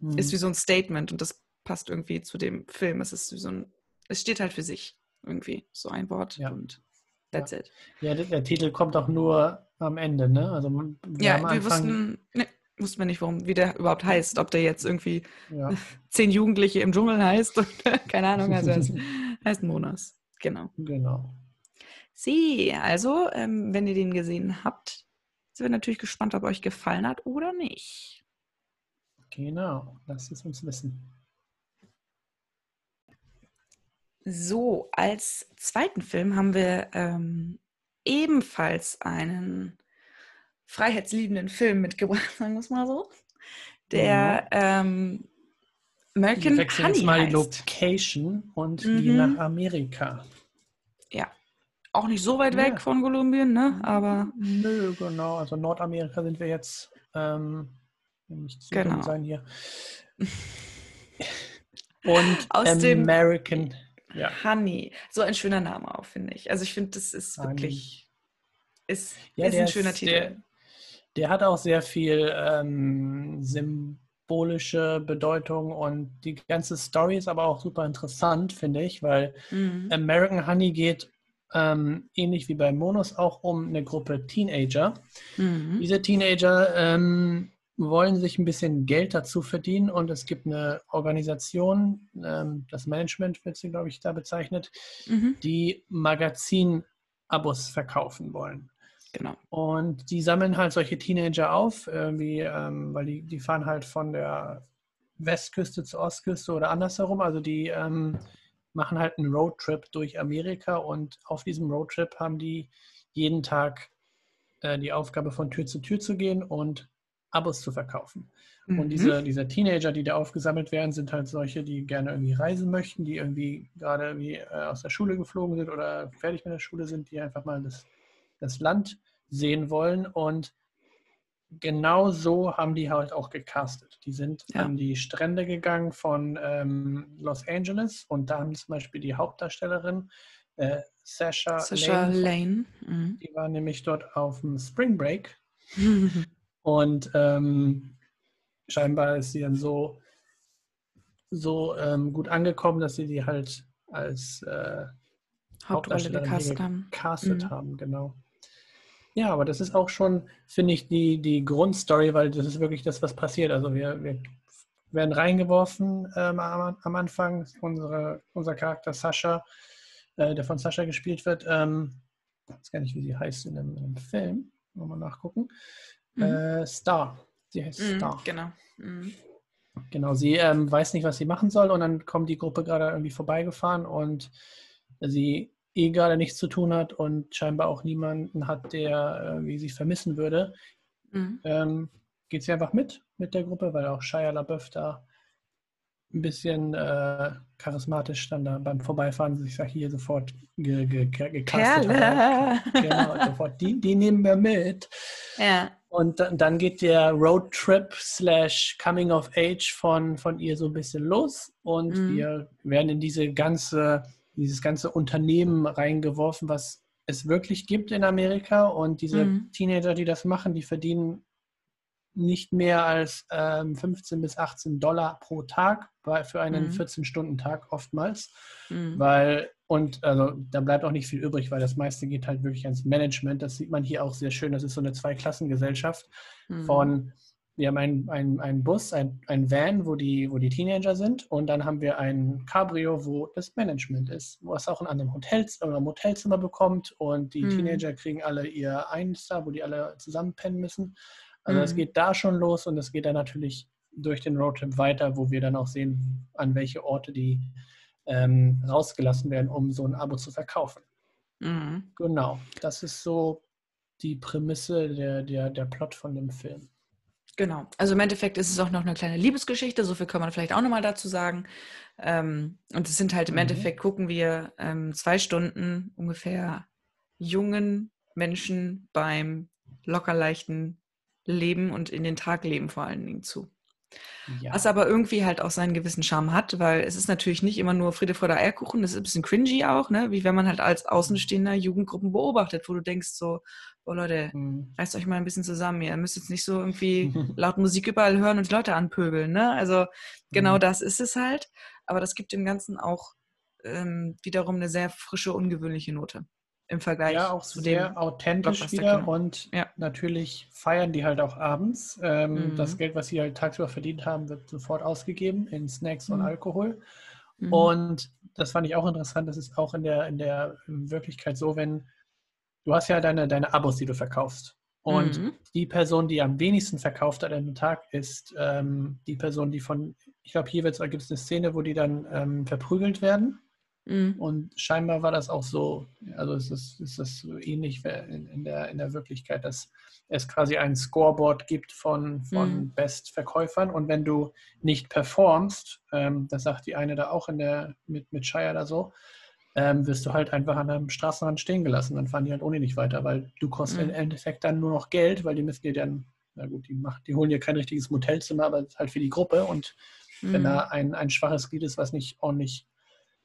mhm. ist wie so ein Statement und das passt irgendwie zu dem Film. Es ist wie so ein, es steht halt für sich irgendwie so ein Wort ja. und that's ja. it. Ja, der, der, Titel kommt auch nur am Ende, ne? Also wir ja, wir wussten, ne, wussten wir nicht, warum, wie der überhaupt heißt. Ob der jetzt irgendwie ja. zehn Jugendliche im Dschungel heißt oder keine Ahnung. Also es heißt Monas. Genau. Genau. Sie, also, ähm, wenn ihr den gesehen habt, sind wir natürlich gespannt, ob euch gefallen hat oder nicht. Genau, lasst es uns wissen. So, als zweiten Film haben wir ähm, ebenfalls einen freiheitsliebenden Film mitgebracht, sagen wir es mal so. Der ähm, American wir Honey jetzt mal heißt. die Location und mhm. die nach Amerika. Ja, auch nicht so weit ja. weg von Kolumbien, ne? Aber nö, genau. Also Nordamerika sind wir jetzt. Ähm, nicht genau. sein hier. und Aus American ja. Honey. So ein schöner Name auch, finde ich. Also ich finde, das ist Honey. wirklich ist, ja, ist ein schöner ist, Titel. Der, der, hat auch sehr viel ähm, symbolische Bedeutung und die ganze Story ist aber auch super interessant, finde ich, weil mhm. American Honey geht ähm, ähnlich wie bei Monos auch um eine Gruppe Teenager. Mhm. Diese Teenager ähm, wollen sich ein bisschen Geld dazu verdienen und es gibt eine Organisation, ähm, das Management wird sie, glaube ich, da bezeichnet, mhm. die Magazin-Abos verkaufen wollen. Genau. Und die sammeln halt solche Teenager auf, irgendwie, ähm, weil die, die fahren halt von der Westküste zur Ostküste oder andersherum. Also die ähm, machen halt einen Roadtrip durch Amerika und auf diesem Roadtrip haben die jeden Tag äh, die Aufgabe von Tür zu Tür zu gehen und Abos zu verkaufen. Mhm. Und diese, diese Teenager, die da aufgesammelt werden, sind halt solche, die gerne irgendwie reisen möchten, die irgendwie gerade irgendwie äh, aus der Schule geflogen sind oder fertig mit der Schule sind, die einfach mal das, das Land sehen wollen. Und genau so haben die halt auch gecastet. Die sind ja. an die Strände gegangen von ähm, Los Angeles und da haben zum Beispiel die Hauptdarstellerin äh, Sasha, Sasha Lane, Lane. Mhm. die war nämlich dort auf dem Spring Break und ähm, scheinbar ist sie dann so, so ähm, gut angekommen, dass sie die halt als äh, Hauptrolle gecastet haben. Gecastet mhm. haben, genau. Ja, aber das ist auch schon, finde ich, die, die Grundstory, weil das ist wirklich das, was passiert. Also wir, wir werden reingeworfen ähm, am, am, Anfang. Unsere, unser Charakter Sascha, äh, der von Sascha gespielt wird, ähm, ich weiß gar nicht, wie sie heißt in dem, in dem Film. Mal nachgucken. Mhm. Äh, Star. Sie heißt mhm, Star. Genau. Mhm. Genau, sie ähm, weiß nicht, was sie machen soll und dann kommt die Gruppe gerade irgendwie vorbeigefahren und sie eh gerade nichts zu tun hat und scheinbar auch niemanden hat, der äh, wie sie vermissen würde, mhm. ähm, geht sie einfach mit mit der Gruppe, weil auch Shia LaBeouf da ein bisschen äh, charismatisch dann da beim Vorbeifahren sich sag hier sofort ge, ge, ge, gecastet hat. Genau, sofort, die, die nehmen wir mit. Ja. Und dann, dann geht der Roadtrip slash Coming of Age von, von ihr so ein bisschen los und mhm. wir werden in diese ganze dieses ganze Unternehmen reingeworfen, was es wirklich gibt in Amerika. Und diese mhm. Teenager, die das machen, die verdienen nicht mehr als ähm, 15 bis 18 Dollar pro Tag bei, für einen mhm. 14-Stunden-Tag oftmals. Mhm. Weil, und also da bleibt auch nicht viel übrig, weil das meiste geht halt wirklich ans Management. Das sieht man hier auch sehr schön. Das ist so eine Zweiklassengesellschaft mhm. von wir haben einen, einen, einen Bus, ein, ein Van, wo die, wo die Teenager sind und dann haben wir ein Cabrio, wo das Management ist, wo es auch in einem Hotel, oder Motelzimmer bekommt und die mhm. Teenager kriegen alle ihr Einster, wo die alle zusammen pennen müssen. Also es mhm. geht da schon los und es geht dann natürlich durch den Roadtrip weiter, wo wir dann auch sehen, an welche Orte die ähm, rausgelassen werden, um so ein Abo zu verkaufen. Mhm. Genau, das ist so die Prämisse, der, der, der Plot von dem Film. Genau. Also im Endeffekt ist es auch noch eine kleine Liebesgeschichte, so viel kann man vielleicht auch nochmal dazu sagen. Ähm, und es sind halt im mhm. Endeffekt, gucken wir ähm, zwei Stunden ungefähr jungen Menschen beim locker leichten Leben und in den Tag leben vor allen Dingen zu. Ja. Was aber irgendwie halt auch seinen gewissen Charme hat, weil es ist natürlich nicht immer nur Friede vor der Eierkuchen, es ist ein bisschen cringy auch, ne? wie wenn man halt als Außenstehender Jugendgruppen beobachtet, wo du denkst so, oh Leute, mhm. reißt euch mal ein bisschen zusammen, ihr müsst jetzt nicht so irgendwie laut Musik überall hören und die Leute anpöbeln. Ne? Also genau mhm. das ist es halt, aber das gibt dem Ganzen auch ähm, wiederum eine sehr frische, ungewöhnliche Note im Vergleich ja, auch zu sehr authentisch wieder und ja. natürlich feiern die halt auch abends. Ähm, mhm. Das Geld, was sie halt tagsüber verdient haben, wird sofort ausgegeben in Snacks mhm. und Alkohol. Mhm. Und das fand ich auch interessant. Das ist auch in der, in der Wirklichkeit so, wenn du hast ja deine, deine Abos, die du verkaufst. Und mhm. die Person, die am wenigsten verkauft hat an einem Tag, ist ähm, die Person, die von, ich glaube, hier gibt es eine Szene, wo die dann ähm, verprügelt werden. Mhm. Und scheinbar war das auch so, also es ist, ist das so ähnlich in, in, der, in der Wirklichkeit, dass es quasi ein Scoreboard gibt von, von mhm. Bestverkäufern und wenn du nicht performst, ähm, das sagt die eine da auch in der, mit, mit Shire da so, ähm, wirst du halt einfach an einem Straßenrand stehen gelassen. Dann fahren die halt ohne nicht weiter, weil du kostest mhm. im Endeffekt dann nur noch Geld, weil die müssen dir dann, na gut, die, macht, die holen dir kein richtiges Motelzimmer, aber halt für die Gruppe und wenn mhm. da ein, ein schwaches Glied ist, was nicht ordentlich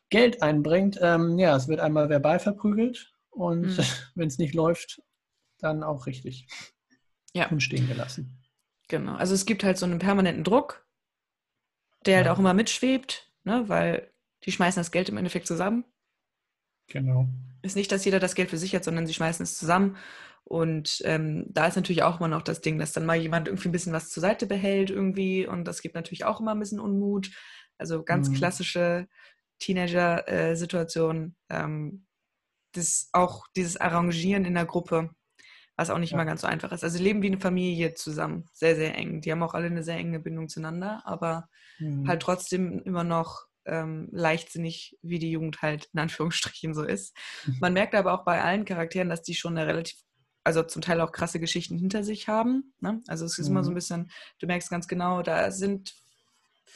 Geld einbringt, ähm, ja, es wird einmal verbal verprügelt und mhm. wenn es nicht läuft, dann auch richtig ja. und stehen gelassen. Genau, also es gibt halt so einen permanenten Druck, der halt ja. halt auch immer mitschwebt, ne, weil die schmeißen das Geld im Endeffekt zusammen. Genau. Ist nicht, dass jeder das Geld für sich hat, sondern sie schmeißen es zusammen. Und ähm, da ist natürlich auch immer noch das Ding, dass dann mal jemand irgendwie ein bisschen was zur Seite behält irgendwie. Und das gibt natürlich auch immer ein bisschen Unmut. Also ganz mhm. klassische Teenager-Situation, ähm, das auch dieses Arrangieren in der Gruppe, was auch nicht ja. immer ganz so einfach ist. Also leben wie eine Familie zusammen, sehr, sehr eng. Die haben auch alle eine sehr enge Bindung zueinander, aber mhm. halt trotzdem immer noch ähm, leichtsinnig, wie die Jugend halt in Anführungsstrichen so ist. Mhm. Man merkt aber auch bei allen Charakteren, dass die schon eine relativ also zum Teil auch krasse Geschichten hinter sich haben. Ne? Also es ist mhm. immer so ein mhm. bisschen, du merkst ganz genau, da sind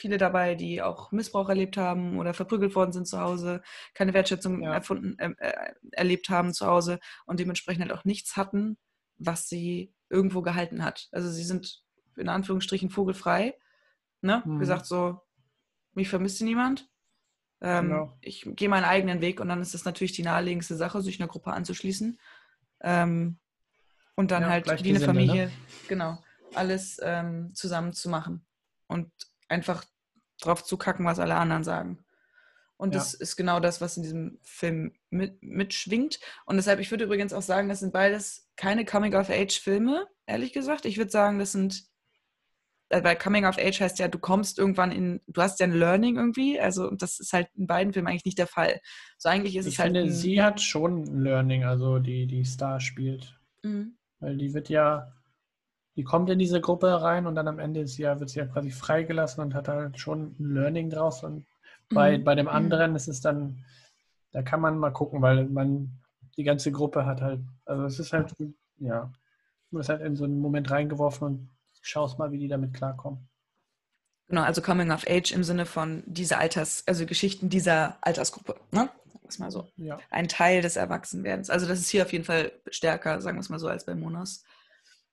viele dabei, die auch Missbrauch erlebt haben oder verprügelt worden sind zu Hause, keine Wertschätzung ja. erfunden, äh, äh, erlebt haben zu Hause und dementsprechend halt auch nichts hatten, was sie irgendwo gehalten hat. Also sie sind in Anführungsstrichen vogelfrei, ne? Mhm. gesagt so, mich vermisst niemand. Ähm, genau. Ich gehe meinen eigenen Weg und dann ist es natürlich die naheliegendste Sache, sich einer Gruppe anzuschließen. Ähm, und dann ja, halt wie eine Familie, ne? genau, alles ähm, zusammen zu machen. Und einfach drauf zu kacken, was alle anderen sagen. Und ja. das ist genau das, was in diesem Film mit, mitschwingt. Und deshalb, ich würde übrigens auch sagen, das sind beides keine Coming-of-Age-Filme, ehrlich gesagt. Ich würde sagen, das sind, äh, weil Coming-of-Age heißt ja, du kommst irgendwann in, du hast ja ein Learning irgendwie. Also das ist halt in beiden Filmen eigentlich nicht der Fall. So eigentlich ist ich es halt. Ich finde, sie hat schon ein Learning, also die, die Star spielt. Mhm. Weil die wird ja die kommt in diese Gruppe rein und dann am Ende ist sie ja, wird sie ja quasi freigelassen und hat halt schon ein Learning draus. Und bei, mhm. bei dem anderen ist es dann, da kann man mal gucken, weil man die ganze Gruppe hat halt, also es ist halt, ja, du wirst halt in so einen Moment reingeworfen und schaust mal, wie die damit klarkommen. Genau, also Coming of Age im Sinne von dieser Alters, also Geschichten dieser Altersgruppe, ne? Sagen wir es mal so. Ja. Ein Teil des Erwachsenwerdens. Also das ist hier auf jeden Fall stärker, sagen wir es mal so, als bei Monas.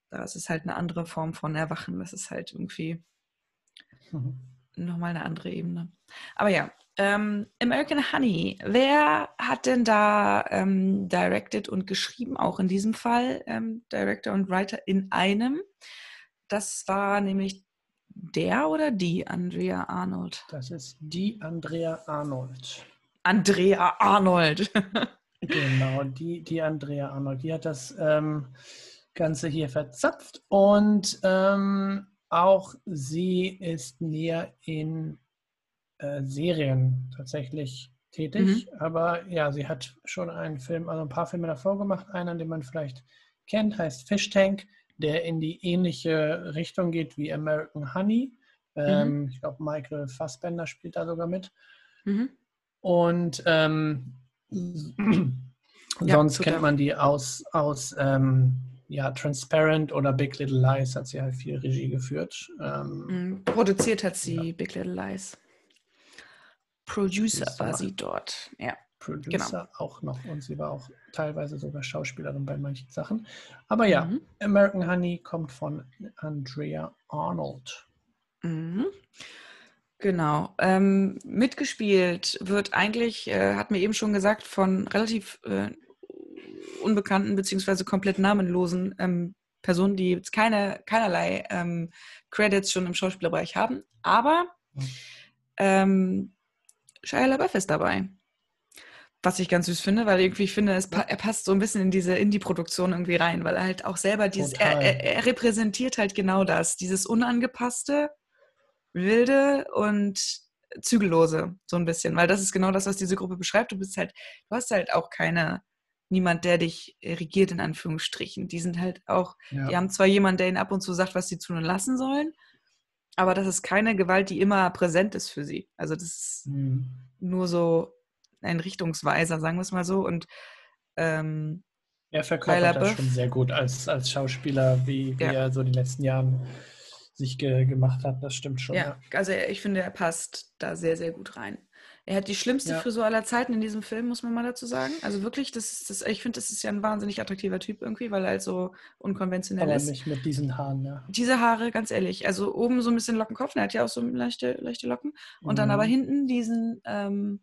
Da ist es halt eine andere Form von Erwachen. Das ist halt irgendwie mhm. nochmal eine andere Ebene. Aber ja, ähm, American Honey, wer hat denn da ähm, directed und geschrieben, auch in diesem Fall, ähm, Director und Writer in einem? Das war nämlich der oder die Andrea Arnold? Das ist die Andrea Arnold. Andrea Arnold. genau, die, die Andrea Arnold. Die hat das ähm, Ganze hier verzapft und ähm, auch sie ist näher in äh, Serien tatsächlich tätig. Mhm. Aber ja, sie hat schon einen Film, also ein paar Filme davor gemacht. Einen, den man vielleicht kennt, heißt Fish Tank, der in die ähnliche Richtung geht wie American Honey. Ähm, mhm. Ich glaube, Michael Fassbender spielt da sogar mit. Mhm. Und ähm, ja, sonst kennt man die aus, aus ähm, ja, Transparent oder Big Little Lies hat sie halt viel Regie geführt. Ähm, mhm. Produziert hat sie ja. Big Little Lies. Producer war sie dort, ja. Producer genau. auch noch und sie war auch teilweise sogar Schauspielerin bei manchen Sachen. Aber ja, mhm. American Honey kommt von Andrea Arnold. Mhm. Genau. Ähm, mitgespielt wird eigentlich, äh, hat mir eben schon gesagt, von relativ äh, unbekannten bzw. komplett namenlosen ähm, Personen, die jetzt keine, keinerlei ähm, Credits schon im Schauspielerbereich haben. Aber ähm, Shia LaBeouf ist dabei. Was ich ganz süß finde, weil irgendwie ich finde, pa er passt so ein bisschen in diese Indie-Produktion irgendwie rein, weil er halt auch selber dieses, er, er, er, repräsentiert halt genau das, dieses unangepasste, wilde und zügellose, so ein bisschen, weil das ist genau das, was diese Gruppe beschreibt. Du bist halt, du hast halt auch keine, niemand, der dich regiert, in Anführungsstrichen. Die sind halt auch, ja. die haben zwar jemanden, der ihnen ab und zu sagt, was sie tun und lassen sollen, aber das ist keine Gewalt, die immer präsent ist für sie. Also das ist mhm. nur so ein Richtungsweiser, sagen wir es mal so. Und ähm, er verkörpert das schon sehr gut als, als Schauspieler, wie, wie ja. er so in den letzten Jahren sich ge gemacht hat. Das stimmt schon. Ja, ja, also ich finde, er passt da sehr, sehr gut rein. Er hat die schlimmste ja. Frisur aller Zeiten in diesem Film, muss man mal dazu sagen. Also wirklich, das das, ich finde, das ist ja ein wahnsinnig attraktiver Typ irgendwie, weil er halt so unkonventionell Aber ist. Nicht mit diesen Haaren, ja. Diese Haare, ganz ehrlich. Also oben so ein bisschen Lockenkopf, er hat ja auch so leichte, leichte Locken. Und mhm. dann aber hinten diesen. Ähm,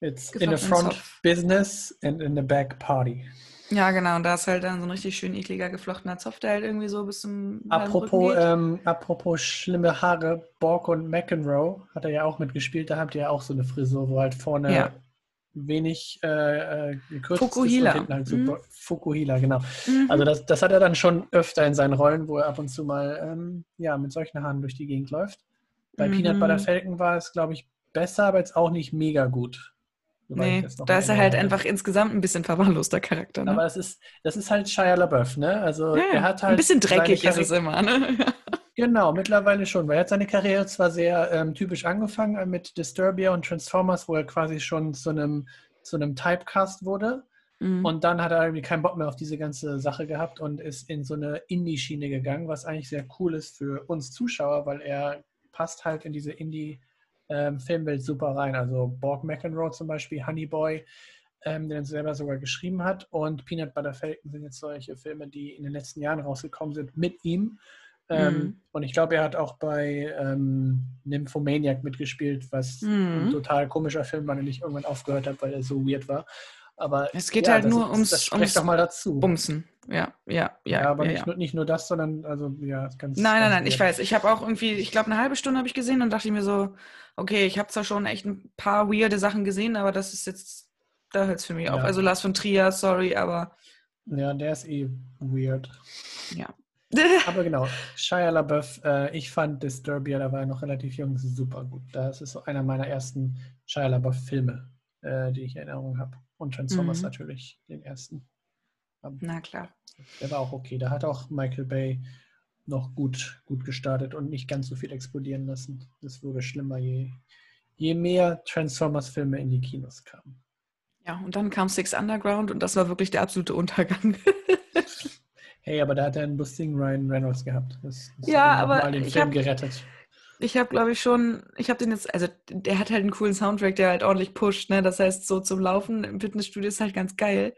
It's in the front Zopf. business and in the back party. Ja, genau. Und da ist halt dann so ein richtig schön ekliger geflochtener Zopf, der halt irgendwie so bis zum. Apropos, ähm, apropos schlimme Haare, Borg und McEnroe hat er ja auch mitgespielt. Da habt ihr ja auch so eine Frisur, wo halt vorne ja. wenig äh, äh gekürzt Fukuhila. ist und hinten halt super. Mhm. Fukuhila, genau. Mhm. Also das, das hat er dann schon öfter in seinen Rollen, wo er ab und zu mal ähm, ja, mit solchen Haaren durch die Gegend läuft. Bei mhm. Peanut Butter Falcon war es, glaube ich, besser, aber jetzt auch nicht mega gut. Nee, da ist er halt einfach insgesamt ein bisschen verwahrloster Charakter. Ne? Aber es ist, das ist halt Shia LaBeouf, ne? Also ja, er hat halt. Ein bisschen dreckig ist es immer, ne? genau, mittlerweile schon, weil er hat seine Karriere zwar sehr ähm, typisch angefangen äh, mit Disturbia und Transformers, wo er quasi schon zu einem, zu einem Typecast wurde. Mhm. Und dann hat er irgendwie keinen Bock mehr auf diese ganze Sache gehabt und ist in so eine Indie-Schiene gegangen, was eigentlich sehr cool ist für uns Zuschauer, weil er passt halt in diese Indie- ähm, Filmwelt super rein. Also Borg McEnroe zum Beispiel, Honey Boy, ähm, den er selber sogar geschrieben hat. Und Peanut Butter Falcon sind jetzt solche Filme, die in den letzten Jahren rausgekommen sind mit ihm. Ähm, mhm. Und ich glaube, er hat auch bei ähm, Nymphomaniac mitgespielt, was mhm. ein total komischer Film war, den ich irgendwann aufgehört habe, weil er so weird war. Aber es geht ja, halt nur ums, das ums doch mal dazu. Bumsen. Ja, ja, ja. ja aber ja, nicht. Nur, nicht nur das, sondern also ja, ganz. Nein, nein, nein, ich weiß. Ich habe auch irgendwie, ich glaube, eine halbe Stunde habe ich gesehen und dachte mir so, okay, ich habe zwar schon echt ein paar weirde Sachen gesehen, aber das ist jetzt, da hört es für mich ja. auf. Also Lars von Trier, sorry, aber. Ja, der ist eh weird. Ja. aber genau, Shia LaBeouf, äh, ich fand Disturbia, da war er noch relativ jung, super gut. Das ist so einer meiner ersten Shia LaBeouf-Filme, äh, die ich in Erinnerung habe. Und Transformers mhm. natürlich, den ersten. Na klar. Der war auch okay. Da hat auch Michael Bay noch gut, gut gestartet und nicht ganz so viel explodieren lassen. Das wurde schlimmer, je, je mehr Transformers-Filme in die Kinos kamen. Ja, und dann kam Six Underground und das war wirklich der absolute Untergang. hey, aber da hat er einen lustigen Ryan Reynolds gehabt. Das, das ja, aber mal den Film hab, gerettet. Ich habe, glaube ich, schon, ich habe den jetzt, also der hat halt einen coolen Soundtrack, der halt ordentlich pusht, ne? Das heißt, so zum Laufen im Fitnessstudio ist halt ganz geil.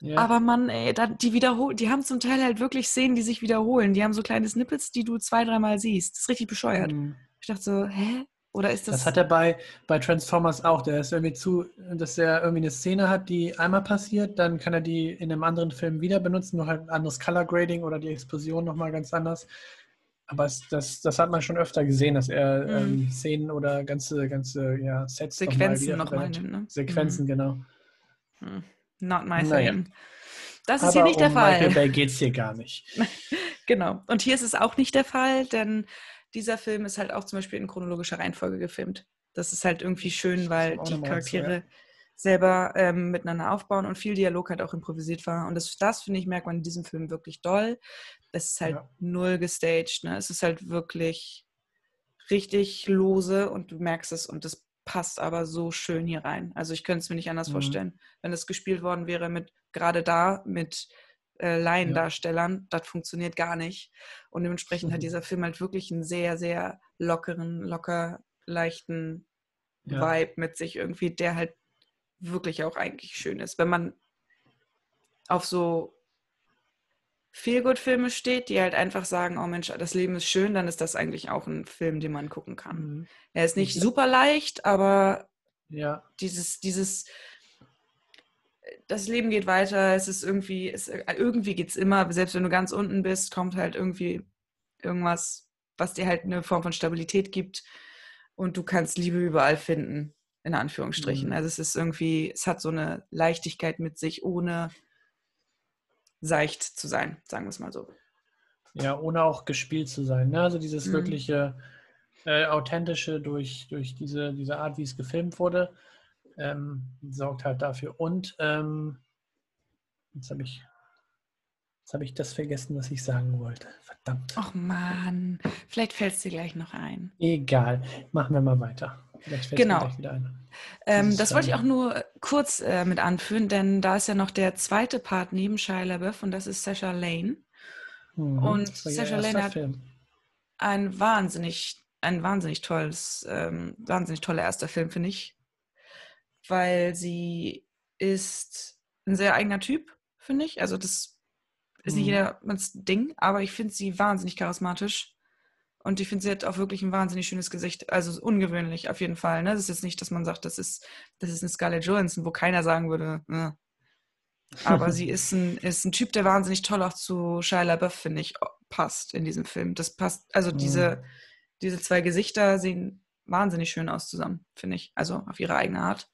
Ja. Aber man, ey, da, die wiederholen, die haben zum Teil halt wirklich Szenen, die sich wiederholen. Die haben so kleine Snippets, die du zwei, dreimal siehst. Das ist richtig bescheuert. Mhm. Ich dachte so, hä? Oder ist das. Das hat er bei, bei Transformers auch. Der ist irgendwie zu, dass er irgendwie eine Szene hat, die einmal passiert, dann kann er die in einem anderen Film wieder benutzen, nur halt ein anderes Color Grading oder die Explosion nochmal ganz anders. Aber es, das, das hat man schon öfter gesehen, dass er mhm. ähm, Szenen oder ganze, ganze ja, Sets Sequenzen nochmal noch ne? Sequenzen, mhm. genau. Mhm. Not my naja. thing. Das ist Aber hier nicht der um Fall. Michael Bay geht es hier gar nicht. genau. Und hier ist es auch nicht der Fall, denn dieser Film ist halt auch zum Beispiel in chronologischer Reihenfolge gefilmt. Das ist halt irgendwie schön, weil die Charaktere ja. Selber ähm, miteinander aufbauen und viel Dialog halt auch improvisiert war. Und das, das finde ich, merkt man in diesem Film wirklich doll. Es ist halt ja. null gestaged. Ne? Es ist halt wirklich richtig lose und du merkst es und das passt aber so schön hier rein. Also ich könnte es mir nicht anders mhm. vorstellen. Wenn es gespielt worden wäre mit gerade da mit äh, Laiendarstellern. Das funktioniert gar nicht. Und dementsprechend mhm. hat dieser Film halt wirklich einen sehr, sehr lockeren, locker, leichten ja. Vibe mit sich irgendwie, der halt wirklich auch eigentlich schön ist. Wenn man auf so Feelgood-Filme steht, die halt einfach sagen, oh Mensch, das Leben ist schön, dann ist das eigentlich auch ein Film, den man gucken kann. Mhm. Er ist nicht super leicht, aber ja. dieses, dieses, das Leben geht weiter, es ist irgendwie, es, irgendwie geht es immer, selbst wenn du ganz unten bist, kommt halt irgendwie irgendwas, was dir halt eine Form von Stabilität gibt und du kannst Liebe überall finden, in Anführungsstrichen. Mhm. Also es ist irgendwie, es hat so eine Leichtigkeit mit sich, ohne seicht zu sein, sagen wir es mal so. Ja, ohne auch gespielt zu sein. Ne? Also dieses mhm. wirkliche äh, authentische durch, durch diese, diese Art, wie es gefilmt wurde, ähm, sorgt halt dafür. Und ähm, jetzt habe ich, hab ich das vergessen, was ich sagen wollte. Verdammt. Ach man, vielleicht fällt es dir gleich noch ein. Egal, machen wir mal weiter. genau. Ähm, das wollte ich auch nur kurz äh, mit anführen, denn da ist ja noch der zweite Part neben Shia LaBeouf und das ist Sasha Lane. Mhm, und Sasha Lane hat Film. ein wahnsinnig, ein wahnsinnig tolles, ähm, wahnsinnig toller erster Film, finde ich. Weil sie ist ein sehr eigener Typ, finde ich. Also das ist nicht mhm. jedermanns Ding, aber ich finde sie wahnsinnig charismatisch. Und ich finde, sie hat auch wirklich ein wahnsinnig schönes Gesicht. Also ungewöhnlich auf jeden Fall. Ne? Das ist jetzt nicht, dass man sagt, das ist, das ist eine Scarlett Johansson, wo keiner sagen würde, äh. aber sie ist ein, ist ein Typ, der wahnsinnig toll auch zu Shia LaBeouf, finde ich, passt in diesem Film. Das passt, also mhm. diese, diese zwei Gesichter sehen wahnsinnig schön aus zusammen, finde ich. Also auf ihre eigene Art.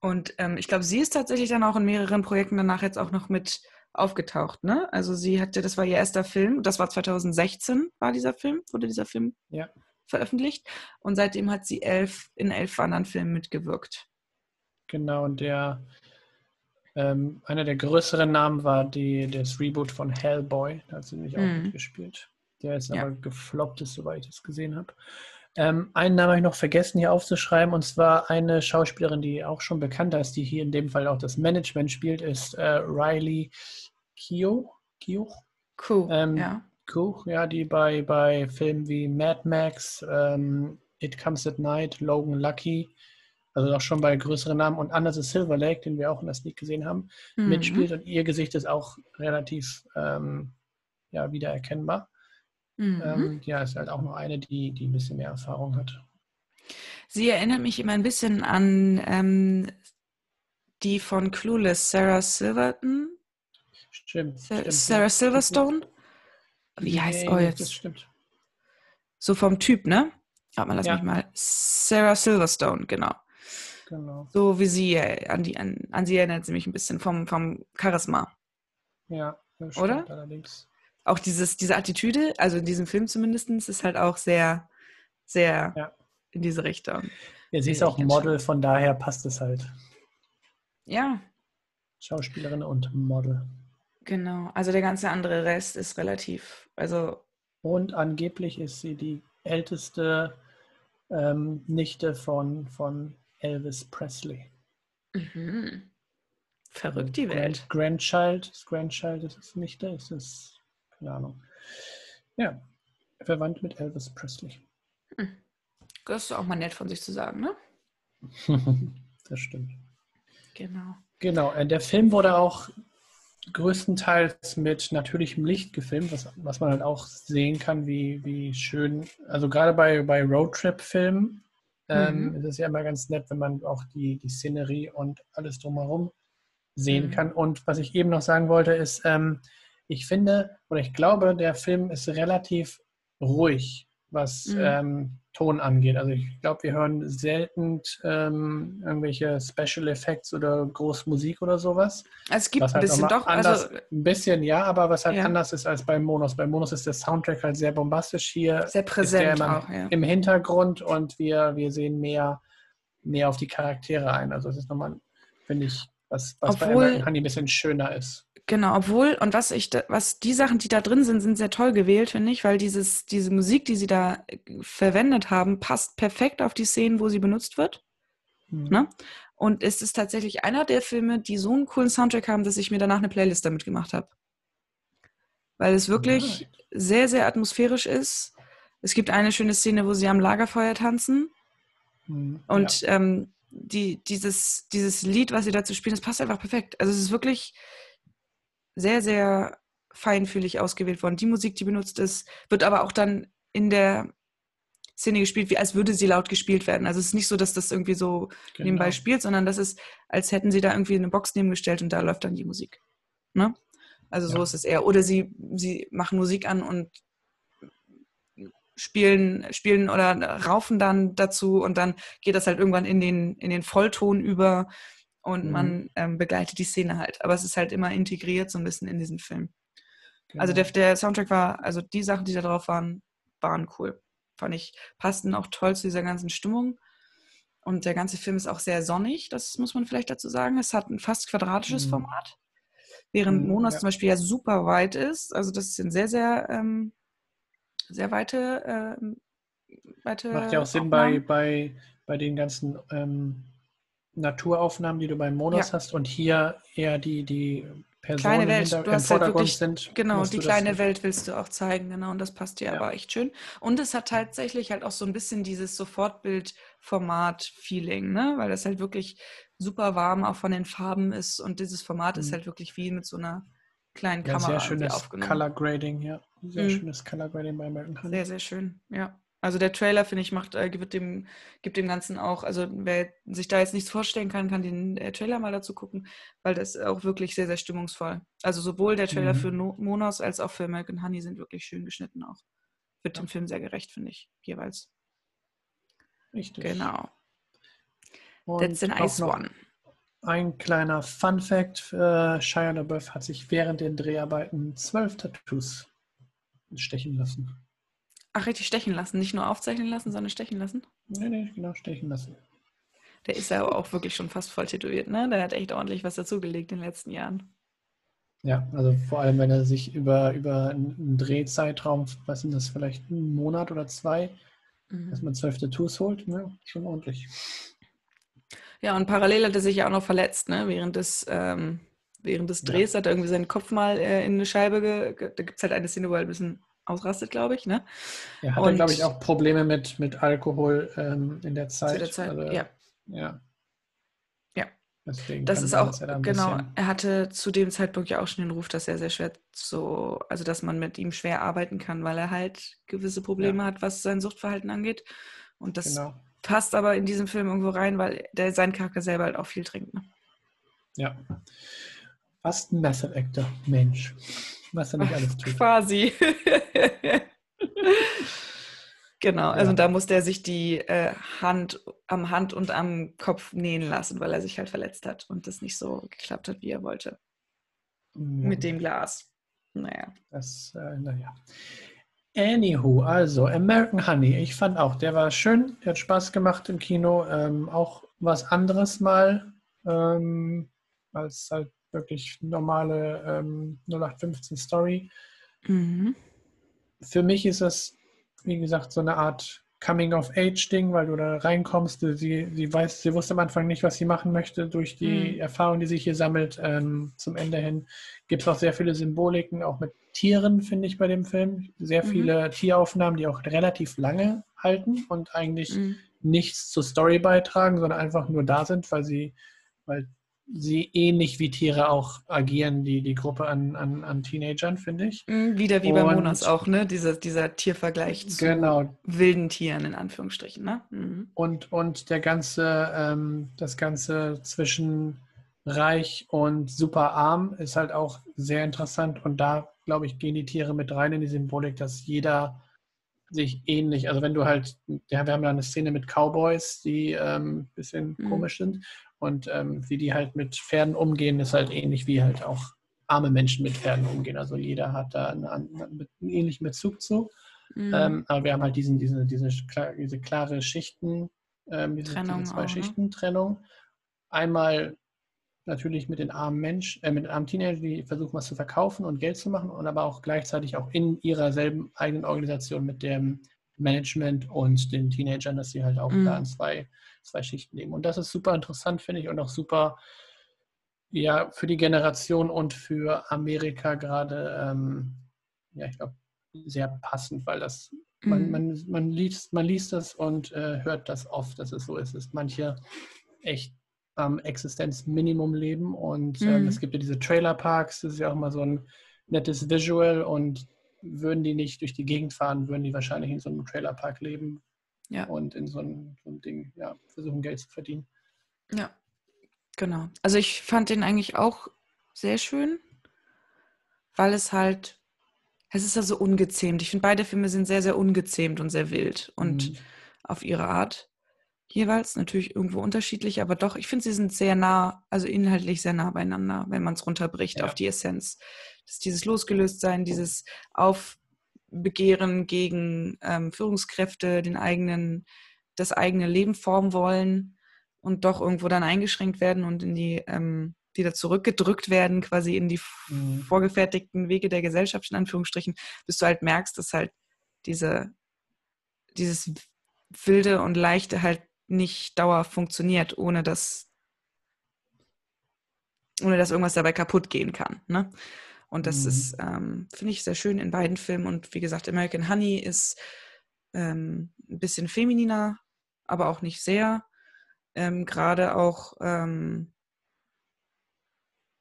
Und ähm, ich glaube, sie ist tatsächlich dann auch in mehreren Projekten danach jetzt auch noch mit aufgetaucht, ne? Also sie hatte, das war ihr erster Film, das war 2016, war dieser Film, wurde dieser Film ja. veröffentlicht. Und seitdem hat sie elf, in elf anderen Filmen mitgewirkt. Genau, und der ähm, einer der größeren Namen war die, das Reboot von Hellboy, da hat sie nämlich auch mhm. mitgespielt. Der ist ja. aber gefloppt ist, soweit ich es gesehen habe. Ähm, einen Namen habe ich noch vergessen hier aufzuschreiben, und zwar eine Schauspielerin, die auch schon bekannter ist, die hier in dem Fall auch das Management spielt, ist äh, Riley Keough. Keough? Cool, ähm, ja. Cool, ja, die bei, bei Filmen wie Mad Max, ähm, It Comes at Night, Logan Lucky, also auch schon bei größeren Namen und Under the Silver Lake, den wir auch in der Sneak gesehen haben, mhm. mitspielt und ihr Gesicht ist auch relativ ähm, ja, wiedererkennbar. Mhm. Ähm, ja, ist halt auch noch eine, die, die ein bisschen mehr Erfahrung hat. Sie erinnert mich immer ein bisschen an ähm, die von Clueless, Sarah Silverton. Stimmt. Sa stimmt. Sarah Silverstone? Wie nee, heißt oh jetzt? Das stimmt. So vom Typ, ne? Warte mal, lass ja. mich mal. Sarah Silverstone, genau. Genau. So wie sie, äh, an, die, an, an sie erinnert sie mich ein bisschen vom, vom Charisma. Ja, das stimmt Oder? allerdings auch dieses, diese Attitüde, also in diesem Film zumindest, ist halt auch sehr, sehr ja. in diese Richtung. Ja, sie ist auch Model, von daher passt es halt. Ja. Schauspielerin und Model. Genau, also der ganze andere Rest ist relativ, also. Und angeblich ist sie die älteste ähm, Nichte von, von Elvis Presley. Mhm. Verrückt die Welt. Grand, Grandchild, Grandchild ist es Nichte, ist es keine Ahnung. Ja, verwandt mit Elvis Presley. Hm. Das ist auch mal nett von sich zu sagen, ne? das stimmt. Genau. Genau, äh, der Film wurde auch größtenteils mit natürlichem Licht gefilmt, was, was man halt auch sehen kann, wie, wie schön, also gerade bei, bei Roadtrip-Filmen ähm, mhm. ist es ja immer ganz nett, wenn man auch die, die Szenerie und alles drumherum sehen mhm. kann. Und was ich eben noch sagen wollte, ist, ähm, ich finde oder ich glaube, der Film ist relativ ruhig, was mhm. ähm, Ton angeht. Also ich glaube, wir hören selten ähm, irgendwelche Special Effects oder Großmusik oder sowas. Es gibt halt ein bisschen doch. Anders, also, ein bisschen ja, aber was halt ja. anders ist als bei Monos. Bei Monos ist der Soundtrack halt sehr bombastisch hier. Sehr präsent auch, ja. Im Hintergrund und wir, wir sehen mehr, mehr auf die Charaktere ein. Also es ist nochmal, finde ich, was, was Obwohl, bei American Honey ein bisschen schöner ist. Genau, obwohl, und was ich, was die Sachen, die da drin sind, sind sehr toll gewählt, finde ich, weil dieses, diese Musik, die sie da äh, verwendet haben, passt perfekt auf die Szenen, wo sie benutzt wird. Mhm. Ne? Und es ist tatsächlich einer der Filme, die so einen coolen Soundtrack haben, dass ich mir danach eine Playlist damit gemacht habe. Weil es wirklich right. sehr, sehr atmosphärisch ist. Es gibt eine schöne Szene, wo sie am Lagerfeuer tanzen. Mhm, und ja. ähm, die, dieses, dieses Lied, was sie dazu spielen, das passt einfach perfekt. Also es ist wirklich sehr, sehr feinfühlig ausgewählt worden. Die Musik, die benutzt ist, wird aber auch dann in der Szene gespielt, wie als würde sie laut gespielt werden. Also es ist nicht so, dass das irgendwie so genau. nebenbei spielt, sondern das ist, als hätten sie da irgendwie eine Box nebengestellt und da läuft dann die Musik. Ne? Also ja. so ist es eher. Oder sie, sie machen Musik an und spielen, spielen oder raufen dann dazu und dann geht das halt irgendwann in den, in den Vollton über und mhm. man ähm, begleitet die Szene halt. Aber es ist halt immer integriert so ein bisschen in diesen Film. Genau. Also der, der Soundtrack war, also die Sachen, die da drauf waren, waren cool fand ich, passten auch toll zu dieser ganzen Stimmung. Und der ganze Film ist auch sehr sonnig, das muss man vielleicht dazu sagen. Es hat ein fast quadratisches mhm. Format, während mhm, Monas ja. zum Beispiel ja super weit ist. Also das sind sehr, sehr, ähm, sehr weite, äh, weite Macht ja auch Sinn bei, bei, bei den ganzen ähm, Naturaufnahmen, die du bei Monas ja. hast und hier eher die, die Personen kleine Welt. Du hast halt wirklich, sind. Genau, die kleine Welt willst du auch zeigen, genau, und das passt dir ja. aber echt schön. Und es hat tatsächlich halt auch so ein bisschen dieses Sofortbild-Format-Feeling, ne? Weil das halt wirklich super warm auch von den Farben ist und dieses Format mhm. ist halt wirklich wie mit so einer kleinen ja, Kamera sehr schönes aufgenommen. Color Grading, ja. Sehr mhm. schönes Color Grading bei American Honey. Sehr, sehr schön, ja. Also der Trailer, finde ich, macht, äh, gibt, dem, gibt dem Ganzen auch, also wer sich da jetzt nichts vorstellen kann, kann den äh, Trailer mal dazu gucken, weil das ist auch wirklich sehr, sehr stimmungsvoll. Also sowohl der Trailer mhm. für no Monos als auch für American Honey sind wirklich schön geschnitten auch. Wird ja. dem Film sehr gerecht, finde ich, jeweils. Richtig. Genau. Und That's a nice one. Ein kleiner Fun Fact: äh, Shia LaBeouf hat sich während den Dreharbeiten zwölf Tattoos stechen lassen. Ach, richtig stechen lassen. Nicht nur aufzeichnen lassen, sondern stechen lassen? Nee, nee, genau, stechen lassen. Der ist ja auch wirklich schon fast voll tätowiert, ne? Der hat echt ordentlich was dazugelegt in den letzten Jahren. Ja, also vor allem, wenn er sich über, über einen Drehzeitraum, was sind das, vielleicht einen Monat oder zwei, mhm. dass man zwölf Tattoos holt, ne? schon ordentlich. Ja, und parallel hat er sich ja auch noch verletzt, ne? Während des, ähm, während des Drehs ja. hat er irgendwie seinen Kopf mal äh, in eine Scheibe, ge da gibt es halt eine Szene, wo er ein bisschen ausrastet, glaube ich. Ne? Er hatte, glaube ich, auch Probleme mit, mit Alkohol ähm, in der Zeit. Zu der Zeit, also, ja. Ja. Ja. Deswegen das ist auch, er genau, er hatte zu dem Zeitpunkt ja auch schon den Ruf, dass er sehr schwer so, also dass man mit ihm schwer arbeiten kann, weil er halt gewisse Probleme ja. hat, was sein Suchtverhalten angeht. Und das genau. passt aber in diesem Film irgendwo rein, weil der, sein Charakter selber halt auch viel trinkt. Ne? Ja. Fast ein Method Actor, Mensch was er nicht alles tut. Quasi. genau, also ja. da musste er sich die äh, Hand am Hand und am Kopf nähen lassen, weil er sich halt verletzt hat und das nicht so geklappt hat, wie er wollte. Ja. Mit dem Glas. Naja. Das, äh, naja. Anywho, also American Honey, ich fand auch, der war schön, der hat Spaß gemacht im Kino, ähm, auch was anderes mal ähm, als halt wirklich normale ähm, 0815 Story. Mhm. Für mich ist das, wie gesagt, so eine Art Coming-of-Age-Ding, weil du da reinkommst. Sie, sie weiß, sie wusste am Anfang nicht, was sie machen möchte. Durch die mhm. Erfahrung, die sie hier sammelt, ähm, zum Ende hin gibt es auch sehr viele Symboliken, auch mit Tieren, finde ich, bei dem Film. Sehr mhm. viele Tieraufnahmen, die auch relativ lange halten und eigentlich mhm. nichts zur Story beitragen, sondern einfach nur da sind, weil sie, weil sie ähnlich wie Tiere auch agieren, die, die Gruppe an, an, an Teenagern, finde ich. Mhm, wieder wie bei Monas auch, ne? Dieser, dieser Tiervergleich zu genau. wilden Tieren in Anführungsstrichen, ne? Mhm. Und, und der ganze, ähm, das Ganze zwischen reich und super arm ist halt auch sehr interessant und da, glaube ich, gehen die Tiere mit rein in die Symbolik, dass jeder sich ähnlich, also wenn du halt, ja, wir haben ja eine Szene mit Cowboys, die ein ähm, bisschen mhm. komisch sind und ähm, wie die halt mit Pferden umgehen, ist halt ähnlich wie halt auch arme Menschen mit Pferden umgehen. Also jeder hat da einen, einen, ähnlichen Bezug zu. Mhm. Ähm, aber wir haben halt diesen, diese, diese, diese klare Schichten, ähm, diese, diese, zwei auch, ne? Schichten? Trennung. Einmal natürlich mit den armen Menschen, äh, mit den armen Teenagern, die versuchen, was zu verkaufen und Geld zu machen, und aber auch gleichzeitig auch in ihrer selben eigenen Organisation mit dem Management und den Teenagern, dass sie halt auch mhm. da in zwei, zwei Schichten leben. Und das ist super interessant, finde ich, und auch super ja, für die Generation und für Amerika gerade, ähm, ja, ich glaube, sehr passend, weil das, mhm. man, man, man, liest, man liest das und äh, hört das oft, dass es so ist, dass manche echt am Existenzminimum leben und ähm, mhm. es gibt ja diese Trailerparks, das ist ja auch mal so ein nettes Visual und würden die nicht durch die Gegend fahren, würden die wahrscheinlich in so einem Trailerpark leben ja. und in so einem, so einem Ding ja, versuchen, Geld zu verdienen. Ja, genau. Also ich fand den eigentlich auch sehr schön, weil es halt, es ist ja so ungezähmt. Ich finde, beide Filme sind sehr, sehr ungezähmt und sehr wild und mhm. auf ihre Art jeweils. Natürlich irgendwo unterschiedlich, aber doch, ich finde, sie sind sehr nah, also inhaltlich sehr nah beieinander, wenn man es runterbricht ja. auf die Essenz. Das ist dieses Losgelöstsein, dieses Aufbegehren gegen ähm, Führungskräfte, den eigenen, das eigene Leben formen wollen und doch irgendwo dann eingeschränkt werden und in die ähm, wieder zurückgedrückt werden, quasi in die mhm. vorgefertigten Wege der Gesellschaft, in Anführungsstrichen, bis du halt merkst, dass halt diese, dieses Wilde und Leichte halt nicht dauerhaft funktioniert, ohne dass, ohne dass irgendwas dabei kaputt gehen kann. Ne? Und das mhm. ist, ähm, finde ich, sehr schön in beiden Filmen. Und wie gesagt, American Honey ist ähm, ein bisschen femininer, aber auch nicht sehr. Ähm, Gerade auch ähm,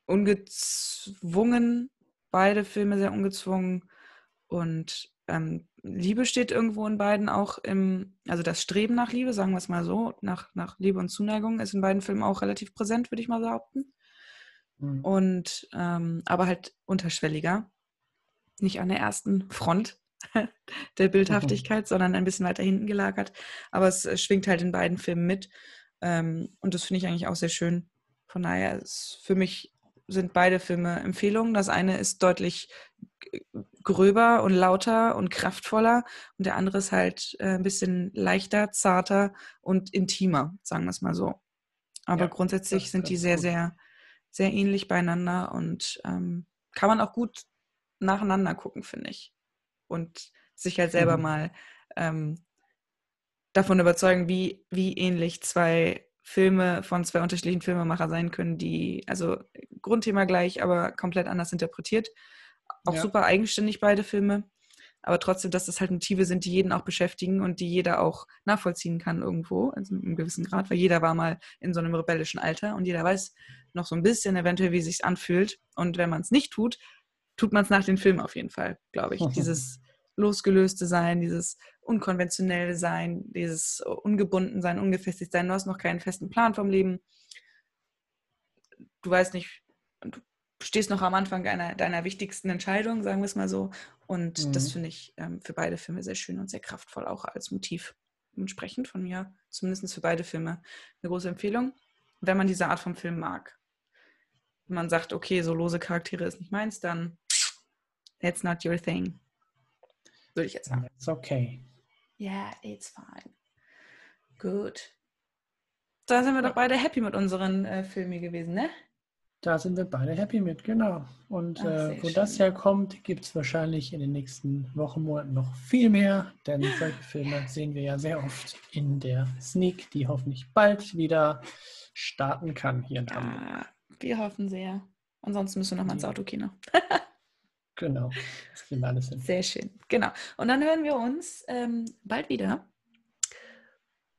ungezwungen, beide Filme sehr ungezwungen. Und ähm, Liebe steht irgendwo in beiden auch im, also das Streben nach Liebe, sagen wir es mal so, nach, nach Liebe und Zuneigung ist in beiden Filmen auch relativ präsent, würde ich mal behaupten. Mhm. Und ähm, aber halt unterschwelliger. Nicht an der ersten Front der Bildhaftigkeit, mhm. sondern ein bisschen weiter hinten gelagert. Aber es äh, schwingt halt in beiden Filmen mit. Ähm, und das finde ich eigentlich auch sehr schön. Von daher ist für mich sind beide Filme Empfehlungen. Das eine ist deutlich gröber und lauter und kraftvoller und der andere ist halt äh, ein bisschen leichter, zarter und intimer, sagen wir es mal so. Aber ja, grundsätzlich sind die sehr, gut. sehr, sehr ähnlich beieinander und ähm, kann man auch gut nacheinander gucken, finde ich. Und sich halt selber mhm. mal ähm, davon überzeugen, wie, wie ähnlich zwei Filme von zwei unterschiedlichen Filmemacher sein können, die, also Grundthema gleich, aber komplett anders interpretiert. Auch ja. super eigenständig beide Filme. Aber trotzdem, dass das halt Motive sind, die jeden auch beschäftigen und die jeder auch nachvollziehen kann irgendwo, also in einem gewissen Grad, weil jeder war mal in so einem rebellischen Alter und jeder weiß noch so ein bisschen eventuell, wie es sich anfühlt. Und wenn man es nicht tut, tut man es nach den Filmen auf jeden Fall, glaube ich. Dieses losgelöste Sein, dieses unkonventionelle Sein, dieses ungebunden Sein, ungefestigt Sein. Du hast noch keinen festen Plan vom Leben. Du weißt nicht, du stehst noch am Anfang deiner, deiner wichtigsten Entscheidung, sagen wir es mal so. Und mhm. das finde ich ähm, für beide Filme sehr schön und sehr kraftvoll, auch als Motiv. Entsprechend von mir, zumindest für beide Filme, eine große Empfehlung, wenn man diese Art von Film mag. Wenn man sagt, okay, so lose Charaktere ist nicht meins, dann that's not your thing. Würde ich jetzt sagen. It's okay. Yeah, it's fine. Gut. Da sind wir doch beide happy mit unseren äh, Filmen gewesen, ne? Da sind wir beide happy mit, genau. Und Ach, äh, wo schön. das herkommt, gibt es wahrscheinlich in den nächsten Wochen, Monaten noch viel mehr, denn solche Filme sehen wir ja sehr oft in der Sneak, die hoffentlich bald wieder starten kann hier in ja, Hamburg. Wir hoffen sehr. Ansonsten müssen wir nochmal ins Autokino. genau, das kriegen wir alles hin. Sehr schön, genau. Und dann hören wir uns ähm, bald wieder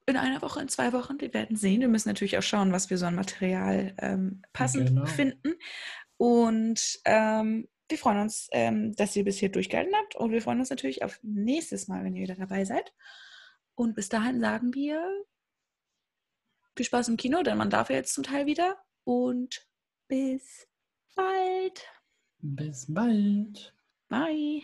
in einer Woche, in zwei Wochen. Wir werden sehen. Wir müssen natürlich auch schauen, was wir so an Material ähm, passend genau. finden. Und ähm, wir freuen uns, ähm, dass ihr bis hier durchgehalten habt. Und wir freuen uns natürlich auf nächstes Mal, wenn ihr wieder dabei seid. Und bis dahin sagen wir viel Spaß im Kino, denn man darf ja jetzt zum Teil wieder. Und bis bald. Bis bald. Bye.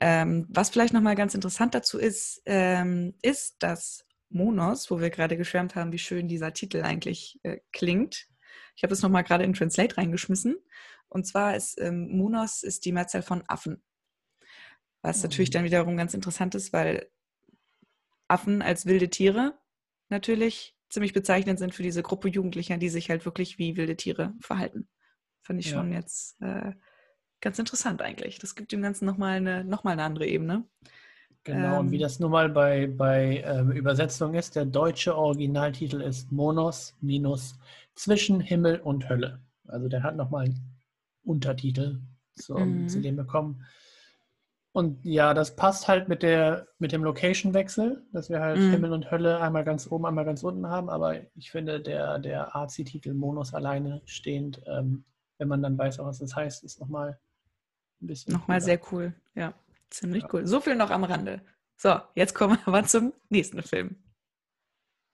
Ähm, was vielleicht nochmal ganz interessant dazu ist, ähm, ist, dass Monos, wo wir gerade geschwärmt haben, wie schön dieser Titel eigentlich äh, klingt. Ich habe das nochmal gerade in Translate reingeschmissen. Und zwar ist ähm, Monos ist die Mehrzahl von Affen. Was mhm. natürlich dann wiederum ganz interessant ist, weil Affen als wilde Tiere natürlich ziemlich bezeichnend sind für diese Gruppe Jugendlicher, die sich halt wirklich wie wilde Tiere verhalten. Fand ich ja. schon jetzt äh, ganz interessant eigentlich. Das gibt dem Ganzen nochmal eine, noch eine andere Ebene. Genau, ähm, und wie ähm. das nun mal bei, bei ähm, Übersetzung ist, der deutsche Originaltitel ist Monos minus zwischen Himmel und Hölle. Also der hat nochmal einen Untertitel zu, mhm. zu dem bekommen. Und ja, das passt halt mit, der, mit dem Location-Wechsel, dass wir halt mhm. Himmel und Hölle einmal ganz oben, einmal ganz unten haben. Aber ich finde, der, der AC-Titel Monos alleine stehend, ähm, wenn man dann weiß, was das heißt, ist nochmal ein bisschen. Nochmal sehr cool, ja. Ziemlich ja. cool. So viel noch am Rande. So, jetzt kommen wir aber zum nächsten Film.